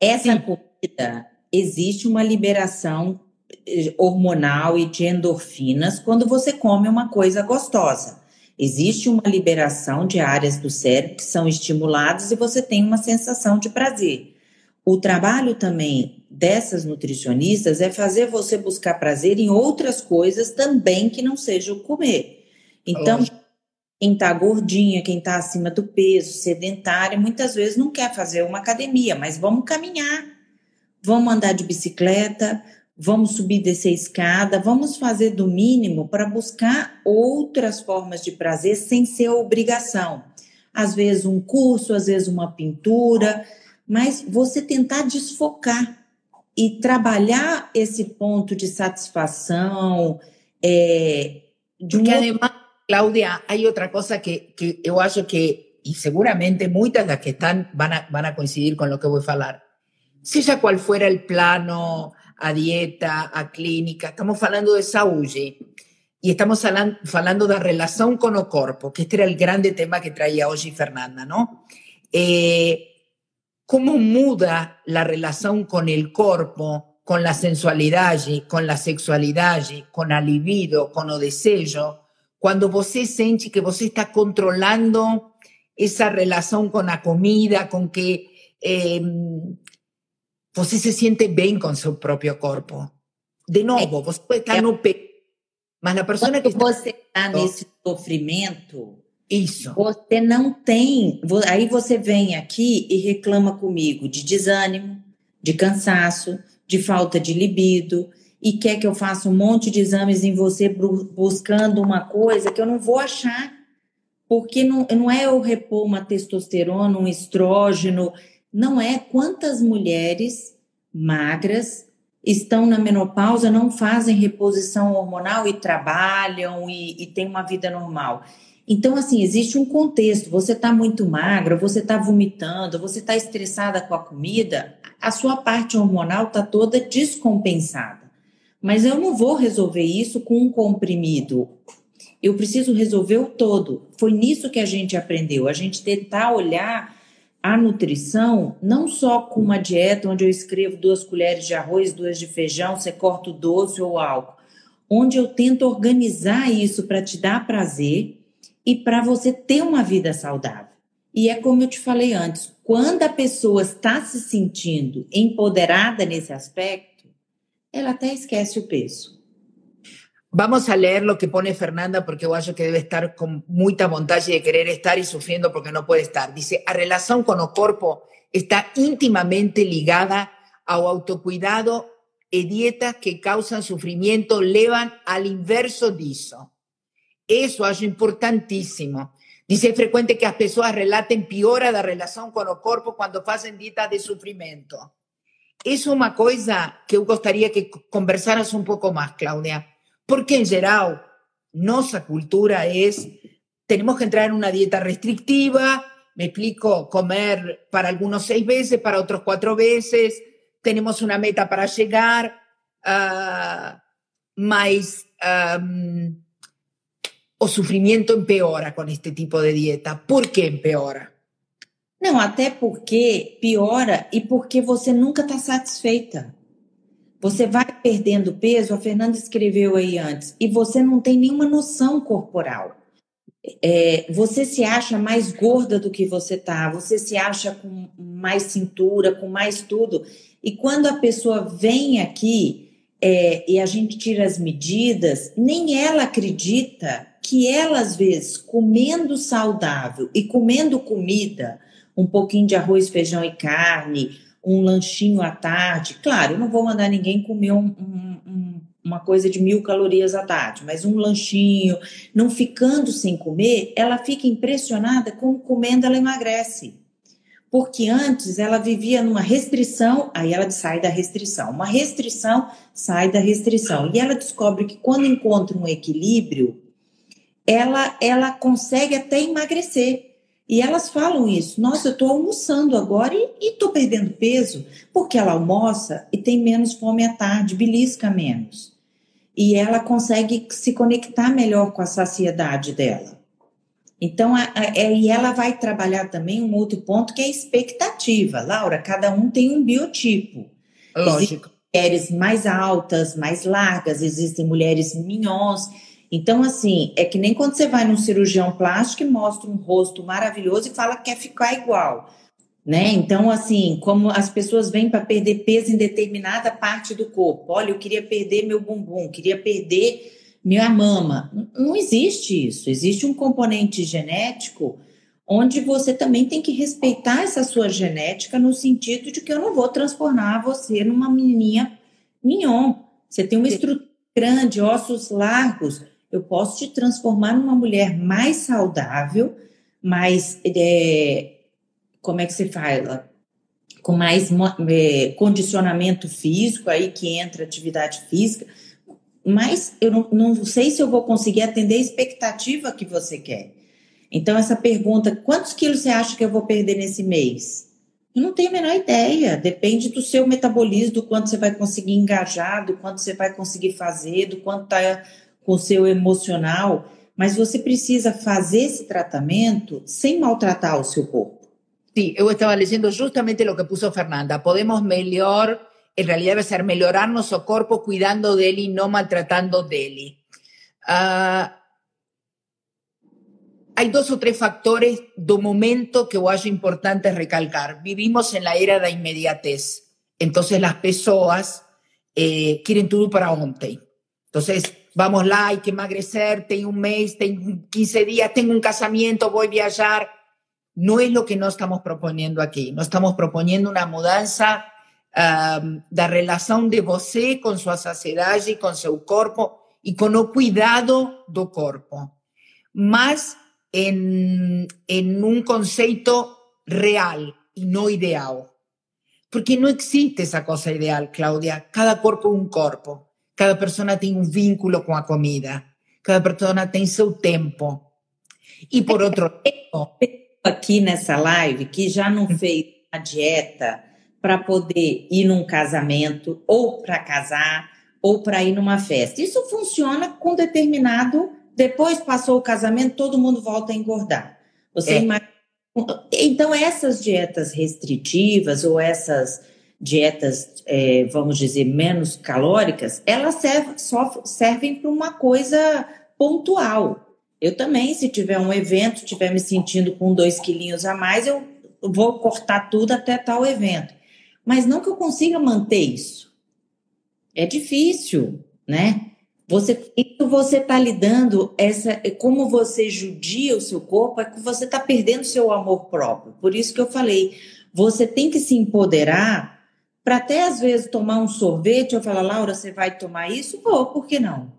essa sí. comida existe uma liberação eh, hormonal e de endorfinas quando você come uma coisa gostosa. Existe uma liberação de áreas do cérebro que são estimuladas e você tem uma sensação de prazer. O trabalho também dessas nutricionistas é fazer você buscar prazer em outras coisas também que não seja o comer. Então, Lógico. Quem está gordinha, quem está acima do peso, sedentária, muitas vezes não quer fazer uma academia, mas vamos caminhar vamos andar de bicicleta, vamos subir e descer escada, vamos fazer do mínimo para buscar outras formas de prazer sem ser obrigação. Às vezes um curso, às vezes uma pintura, mas você tentar desfocar e trabalhar esse ponto de satisfação. É, de Porque, Cláudia, há outra coisa que, que eu acho que, e seguramente muitas das que estão vão a, van a coincidir com o que eu vou falar, sea cual fuera el plano, a dieta, a clínica, estamos hablando de salud y estamos hablando de relación con el cuerpo, que este era el grande tema que traía hoy Fernanda, ¿no? Eh, ¿Cómo muda la relación con el cuerpo, con la sensualidad, con la sexualidad, con la libido, con el deseo, cuando você sente que você está controlando esa relación con la comida, con que eh, você se siente bem com seu próprio corpo. De novo, você pode estar no peito, mas a pessoa que está... você está nesse sofrimento, Isso. Você não tem. Aí você vem aqui e reclama comigo de desânimo, de cansaço, de falta de libido, e quer que eu faça um monte de exames em você buscando uma coisa que eu não vou achar. Porque não, não é eu repor uma testosterona, um estrógeno, não é. Quantas mulheres magras estão na menopausa, não fazem reposição hormonal e trabalham e, e têm uma vida normal? Então, assim, existe um contexto. Você está muito magra, você está vomitando, você está estressada com a comida, a sua parte hormonal está toda descompensada. Mas eu não vou resolver isso com um comprimido. Eu preciso resolver o todo. Foi nisso que a gente aprendeu, a gente tentar olhar a nutrição não só com uma dieta onde eu escrevo duas colheres de arroz, duas de feijão, você corta o doce ou álcool, onde eu tento organizar isso para te dar prazer e para você ter uma vida saudável. E é como eu te falei antes, quando a pessoa está se sentindo empoderada nesse aspecto, ela até esquece o peso. Vamos a leer lo que pone Fernanda porque yo acho que debe estar con mucha vontade de querer estar y sufriendo porque no puede estar. Dice, a relación con el cuerpo está íntimamente ligada al autocuidado y dietas que causan sufrimiento levan al inverso disso. Eso acho importantísimo. Dice, es frecuente que las personas relaten piora la relación con el cuerpo cuando hacen dietas de sufrimiento. Eso es una cosa que yo gustaría que conversaras un poco más, Claudia porque en general, nuestra cultura es, tenemos que entrar en una dieta restrictiva, me explico, comer para algunos seis veces, para otros cuatro veces, tenemos una meta para llegar, uh, mas um, o sufrimiento empeora con este tipo de dieta. Por que empeora? Não, até porque piora e porque você nunca está satisfeita. Você vai perdendo peso, a Fernanda escreveu aí antes, e você não tem nenhuma noção corporal. É, você se acha mais gorda do que você tá, você se acha com mais cintura, com mais tudo. E quando a pessoa vem aqui é, e a gente tira as medidas, nem ela acredita que ela, às vezes, comendo saudável e comendo comida, um pouquinho de arroz, feijão e carne, um lanchinho à tarde. Claro, eu não vou mandar ninguém comer um, um, uma coisa de mil calorias à tarde, mas um lanchinho, não ficando sem comer, ela fica impressionada como comendo ela emagrece. Porque antes ela vivia numa restrição, aí ela sai da restrição. Uma restrição sai da restrição. E ela descobre que quando encontra um equilíbrio, ela, ela consegue até emagrecer e elas falam isso. Nossa, eu estou almoçando agora e estou perdendo peso, porque ela almoça e tem menos fome à tarde, belisca menos. E ela consegue se conectar melhor com a saciedade dela. Então, a, a, é, e ela vai trabalhar também um outro ponto que é a expectativa. Laura, cada um tem um biotipo. Lógico. Existem mulheres mais altas, mais largas, existem mulheres minhons então, assim, é que nem quando você vai num cirurgião plástico e mostra um rosto maravilhoso e fala que quer ficar igual. Né? Então, assim, como as pessoas vêm para perder peso em determinada parte do corpo. Olha, eu queria perder meu bumbum, queria perder minha mama. Não existe isso. Existe um componente genético onde você também tem que respeitar essa sua genética no sentido de que eu não vou transformar você numa menininha mignon. Você tem uma estrutura grande, ossos largos eu posso te transformar numa mulher mais saudável, mais. É, como é que você fala? Com mais é, condicionamento físico, aí que entra atividade física, mas eu não, não sei se eu vou conseguir atender a expectativa que você quer. Então, essa pergunta: quantos quilos você acha que eu vou perder nesse mês? Eu não tenho a menor ideia. Depende do seu metabolismo, do quanto você vai conseguir engajar, do quanto você vai conseguir fazer, do quanto está com o seu emocional, mas você precisa fazer esse tratamento sem maltratar o seu corpo. Sí, yo estaba leyendo justamente lo que puso Fernanda. Podemos melhor, en realidad debe ser melhorar nuestro cuerpo cuidando de él y no maltratando de él. Uh, hay dos o tres factores do momento que yo importante recalcar. Vivimos en la era de inmediatez. Entonces las personas eh, quieren todo para ontem. Entonces, vamos lá, hay que emagrecer, tengo un mes, tengo 15 días, tengo un casamiento, voy a viajar. No es lo que no estamos proponiendo aquí. No estamos proponiendo una mudanza um, da relação de você com sua saciedade, com seu corpo e com o cuidado do corpo, mas em, em um conceito real e não ideal. Porque não existe essa coisa ideal, Cláudia. Cada corpo é um corpo. Cada pessoa tem um vínculo com a comida. Cada pessoa tem seu tempo. E por outro lado. Aqui nessa live que já não fez a dieta para poder ir num casamento, ou para casar, ou para ir numa festa. Isso funciona com determinado. Depois passou o casamento, todo mundo volta a engordar. Você é. imagina. Então, essas dietas restritivas ou essas dietas, é, vamos dizer, menos calóricas, elas servem, só servem para uma coisa pontual. Eu também, se tiver um evento, estiver me sentindo com dois quilinhos a mais, eu vou cortar tudo até tal evento mas não que eu consiga manter isso. É difícil, né? Você, isso você está lidando, essa, como você judia o seu corpo, é que você está perdendo seu amor próprio. Por isso que eu falei, você tem que se empoderar para até às vezes tomar um sorvete. Eu falo, Laura, você vai tomar isso? Vou, por que não?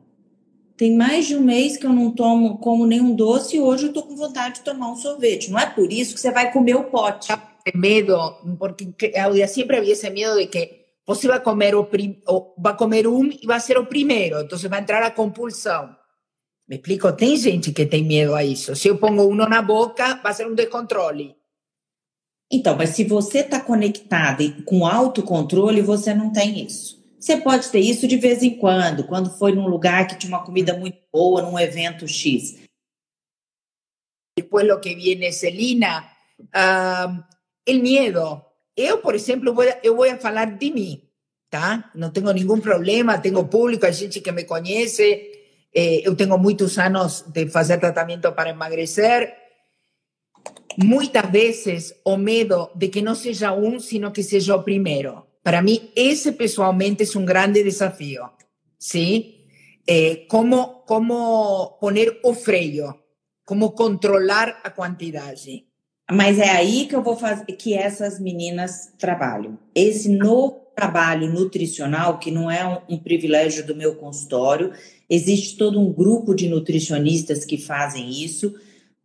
Tem mais de um mês que eu não tomo, como nenhum doce e hoje eu estou com vontade de tomar um sorvete. Não é por isso que você vai comer o pote miedo, porque Claudia siempre había ese miedo de que iba a comer o, prim, o va a comer un y va a ser o primero, entonces va a entrar a compulsão. Me explico? Tem gente que tem medo a isso. Se eu pongo uno na boca, vai ser um descontrole. Então, mas se você está conectado com autocontrole, você não tem isso. Você pode ter isso de vez em quando, quando foi num lugar que tinha uma comida muito boa, num evento X. Depois, o que viene, Celina, uh, el miedo. Yo, por a, yo voy a hablar de mí, ¿tá? No tengo ningún problema, tengo público, hay gente que me conoce, eh, yo tengo muchos años de hacer tratamiento para emagrecer. Muchas veces o miedo de que no sea un, sino que sea yo primero. Para mí, ese personalmente es un grande desafío, ¿sí? Eh, cómo, cómo poner o freio, cómo controlar a cantidad, ¿sí? Mas é aí que eu vou fazer que essas meninas trabalham. Esse novo trabalho nutricional, que não é um, um, privilégio do meu consultório, existe todo um grupo de nutricionistas que fazem isso.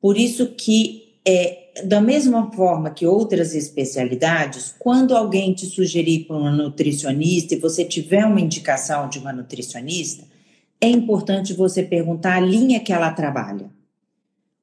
Por isso que é, da mesma forma que outras especialidades, quando alguém te sugerir para uma nutricionista e você tiver uma indicação de uma nutricionista, é importante você perguntar a linha que ela trabalha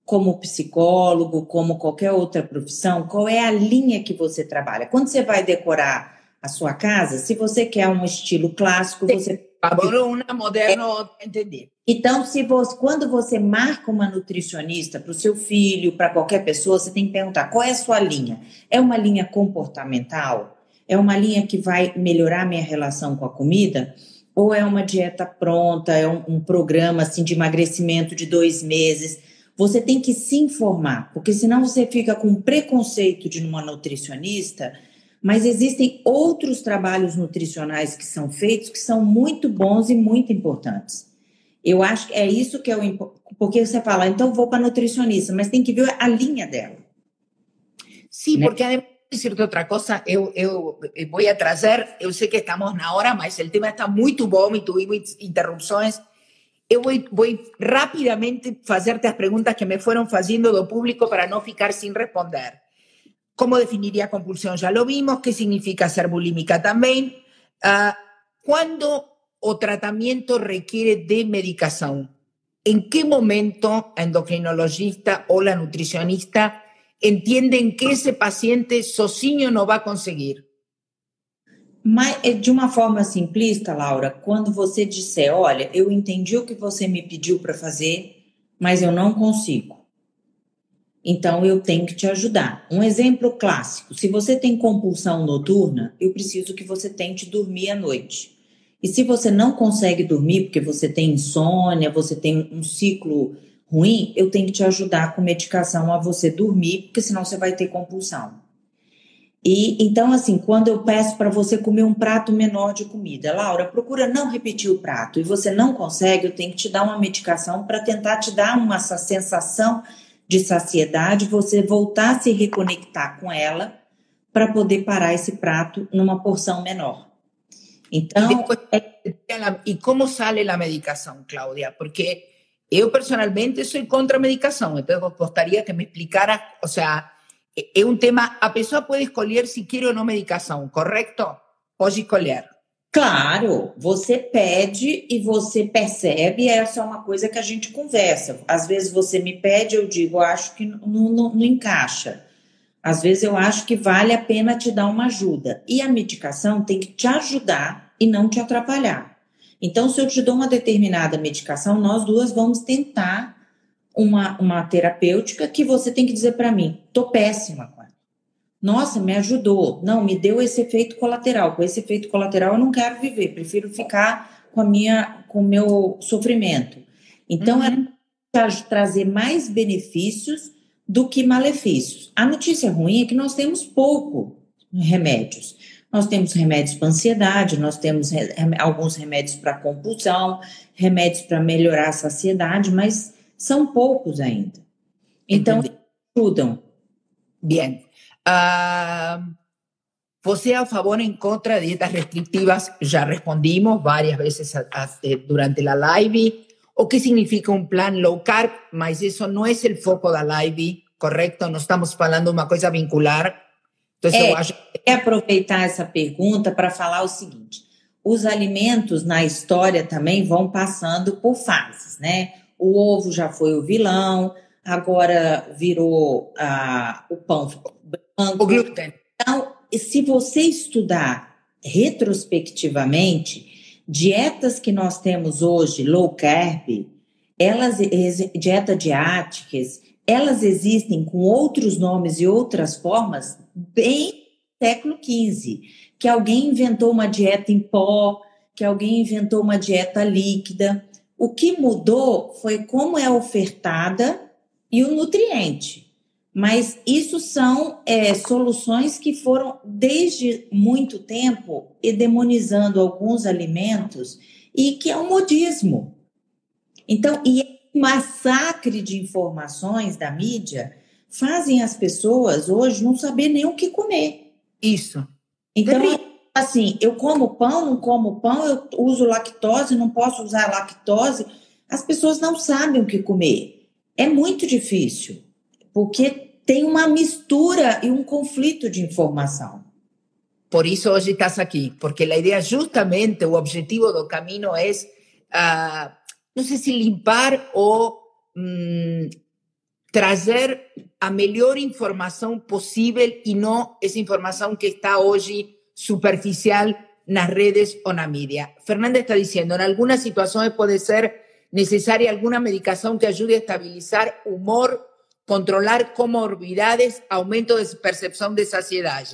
como psicólogo, como qualquer outra profissão, qual é a linha que você trabalha? Quando você vai decorar a sua casa, se você quer um estilo clássico, você Agora uma moderno, entendi. Então, se você, quando você marca uma nutricionista para o seu filho, para qualquer pessoa, você tem que perguntar qual é a sua linha. É uma linha comportamental? É uma linha que vai melhorar minha relação com a comida? Ou é uma dieta pronta? É um, um programa assim de emagrecimento de dois meses? Você tem que se informar, porque senão você fica com preconceito de uma nutricionista, mas existem outros trabalhos nutricionais que são feitos que são muito bons e muito importantes. Eu acho que é isso que é o porque você fala, então vou para nutricionista, mas tem que ver a linha dela. Sim, né? porque además decirte outra coisa, eu, eu vou trazer, eu sei que estamos na hora, mas o tema está muito bom e tivemos interrupções eu voy, voy rápidamente hacerte las preguntas que me fueron haciendo do público para no ficar sin responder. ¿Cómo definiría compulsión? Ya lo vimos. ¿Qué significa ser bulímica también? Uh, ¿Cuándo o tratamiento requiere de medicación? ¿En qué momento el endocrinologista o la nutricionista entienden que ese paciente sozinho no va a conseguir? Mas, é, de uma forma simplista, Laura, quando você disser, olha, eu entendi o que você me pediu para fazer, mas eu não consigo. Então eu tenho que te ajudar. Um exemplo clássico: se você tem compulsão noturna, eu preciso que você tente dormir à noite. E se você não consegue dormir porque você tem insônia, você tem um ciclo ruim, eu tenho que te ajudar com medicação a você dormir, porque senão você vai ter compulsão. E então, assim, quando eu peço para você comer um prato menor de comida, Laura, procura não repetir o prato e você não consegue, eu tenho que te dar uma medicação para tentar te dar uma essa sensação de saciedade, você voltar a se reconectar com ela para poder parar esse prato numa porção menor. Então, e como sale a medicação, Cláudia? Porque eu personalmente sou contra a medicação, então eu gostaria que me explicara, ou seja, é um tema, a pessoa pode escolher se quer ou não medicação, correto? Pode escolher. Claro, você pede e você percebe, essa é uma coisa que a gente conversa. Às vezes você me pede, eu digo, acho que não, não, não encaixa. Às vezes eu acho que vale a pena te dar uma ajuda. E a medicação tem que te ajudar e não te atrapalhar. Então, se eu te dou uma determinada medicação, nós duas vamos tentar uma, uma terapêutica que você tem que dizer para mim: tô péssima com. Nossa, me ajudou. Não, me deu esse efeito colateral. Com esse efeito colateral eu não quero viver, prefiro ficar com a minha com o meu sofrimento. Então uhum. é trazer mais benefícios do que malefícios. A notícia ruim é que nós temos pouco remédios. Nós temos remédios para ansiedade, nós temos alguns remédios para compulsão, remédios para melhorar a saciedade, mas são poucos ainda. Então, Entendi. ajudam. Bien. Uh, você é a favor ou em contra de dietas restritivas? Já respondimos várias vezes a, a, durante a live. O que significa um plan low carb? Mas isso não é o foco da live, correto? Não estamos falando uma coisa vincular. Então, é, eu acho... é aproveitar essa pergunta para falar o seguinte: os alimentos na história também vão passando por fases, né? o ovo já foi o vilão, agora virou ah, o pão. O glúten. Então, se você estudar retrospectivamente, dietas que nós temos hoje, low carb, elas, dieta de Atkins, elas existem com outros nomes e outras formas bem século XV, que alguém inventou uma dieta em pó, que alguém inventou uma dieta líquida. O que mudou foi como é ofertada e o nutriente. Mas isso são é, soluções que foram, desde muito tempo, demonizando alguns alimentos e que é um modismo. Então, e massacre de informações da mídia fazem as pessoas hoje não saber nem o que comer. Isso. Então, assim, eu como pão, não como pão, eu uso lactose, não posso usar lactose. As pessoas não sabem o que comer. É muito difícil, porque tem uma mistura e um conflito de informação. Por isso hoje estás aqui, porque a ideia justamente, o objetivo do caminho é, uh, não sei se limpar ou um, trazer a melhor informação possível e não essa informação que está hoje superficial las redes o la media. Fernanda está diciendo, en algunas situaciones puede ser necesaria alguna medicación que ayude a estabilizar humor, controlar comorbidades, aumento de percepción de saciedad.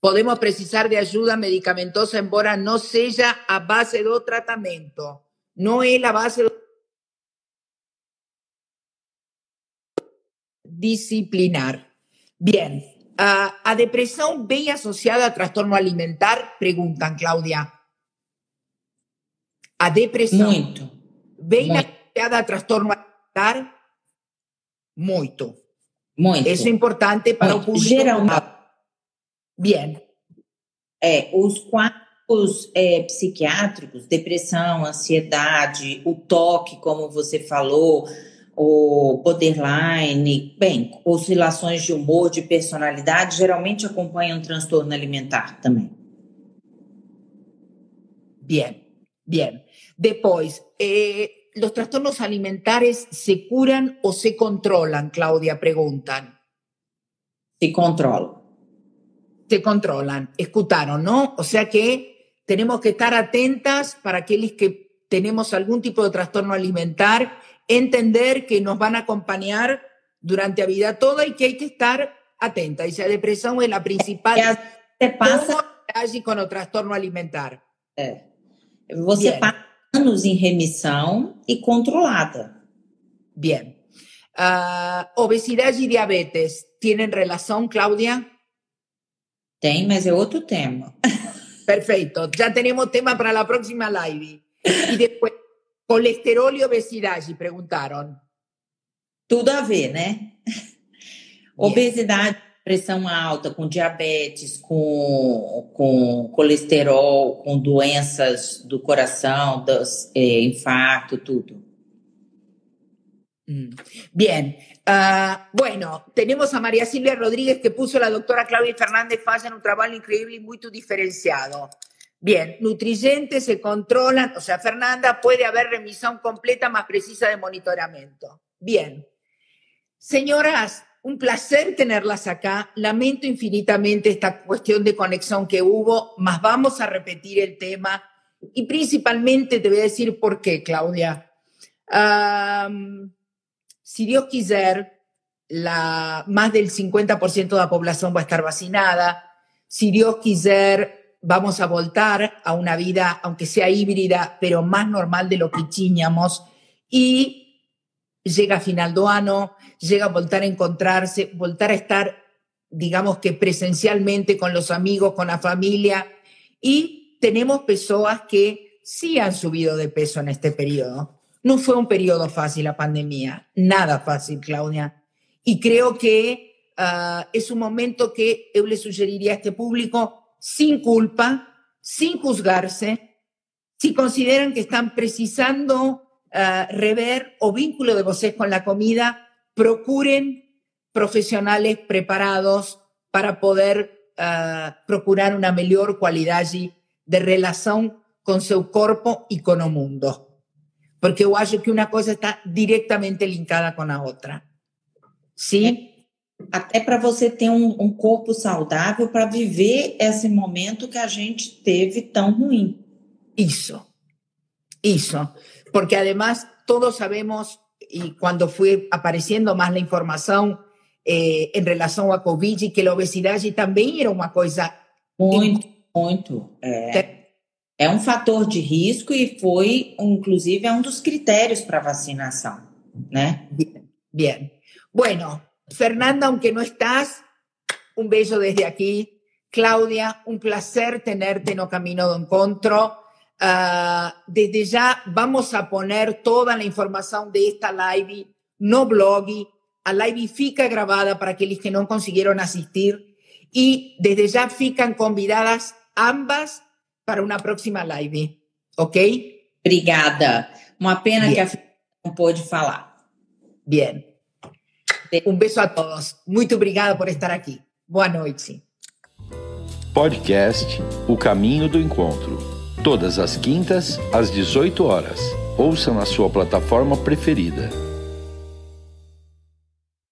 Podemos precisar de ayuda medicamentosa, embora no sea a base de tratamiento. No es la base de disciplinar. Bien, Uh, a depressão bem associada a transtorno alimentar? Perguntam, Cláudia. A depressão. Muito. Bem muito. associada a transtorno alimentar? Muito. Muito. Isso é importante para muito. o público. Geralmente. Bien. É, os quadros é, psiquiátricos, depressão, ansiedade, o toque, como você falou, o borderline, bem, oscilações de humor, de personalidade, geralmente acompanham transtorno alimentar também. Bien, bien. Depois, eh, ¿los trastornos alimentares se curan o se controlan, Claudia? Preguntan. Se controlan. Se controlan. Escutaron, ¿no? O sea que tenemos que estar atentas para aquellos que tenemos algún tipo de trastorno alimentar entender que nos van a acompañar durante la vida toda y que hay que estar atenta. Esa depresión es la principal. Você passa age com o transtorno alimentar. É. Você Bien. passa anos em remissão e controlada. Bien. Uh, ah, obesidad y diabetes tienen relación, Claudia? Tem, mas é outro tema. Perfeito. Já temos tema para a próxima live. E depois, colesterol e obesidade, perguntaram. Tudo a ver, né? Obesidade, pressão alta, com diabetes, com, com colesterol, com doenças do coração, dos, eh, infarto, tudo. Mm. Bien. Uh, bueno, tenemos a María Silvia Rodríguez que puso la doctora Claudia Fernández Falla en un trabajo increíble y muy diferenciado. Bien, nutrientes se controlan, o sea, Fernanda, puede haber remisión completa más precisa de monitoramiento. Bien. Señoras, un placer tenerlas acá. Lamento infinitamente esta cuestión de conexión que hubo, más vamos a repetir el tema y principalmente te voy a decir por qué, Claudia. Um, si Dios quiser, la, más del 50% de la población va a estar vacinada. Si Dios quiser, vamos a voltar a una vida, aunque sea híbrida, pero más normal de lo que chiñamos. Y llega final do ano, llega a voltar a encontrarse, voltar a estar, digamos que presencialmente con los amigos, con la familia. Y tenemos personas que sí han subido de peso en este periodo. No fue un periodo fácil la pandemia, nada fácil, Claudia. Y creo que uh, es un momento que yo le sugeriría a este público sin culpa, sin juzgarse, si consideran que están precisando uh, rever o vínculo de voces con la comida, procuren profesionales preparados para poder uh, procurar una mejor calidad de relación con su cuerpo y con el mundo. porque eu acho que uma coisa está diretamente linkada com a outra. Sim? Até para você ter um, um corpo saudável para viver esse momento que a gente teve tão ruim. Isso, isso. Porque además todos sabemos, e quando foi aparecendo mais a informação eh, em relação à Covid, que a obesidade também era uma coisa. Muito, muito. É. É um fator de risco e foi, inclusive, é um dos critérios para vacinação, né? Bien. Bien. Bueno, Fernanda, aunque no estás, un beso desde aquí. Claudia, un placer tenerte no Camino de Encontro. Uh, desde ya vamos a poner toda la información de esta live no blog, a live fica grabada para aquellos que no consiguieron asistir y desde ya fican convidadas ambas para uma próxima live, ok? Obrigada. Uma pena Bien. que a Fernanda não pôde falar. Bien. Um beijo a todos. Muito obrigada por estar aqui. Boa noite. Podcast O Caminho do Encontro. Todas as quintas, às 18 horas. Ouça na sua plataforma preferida.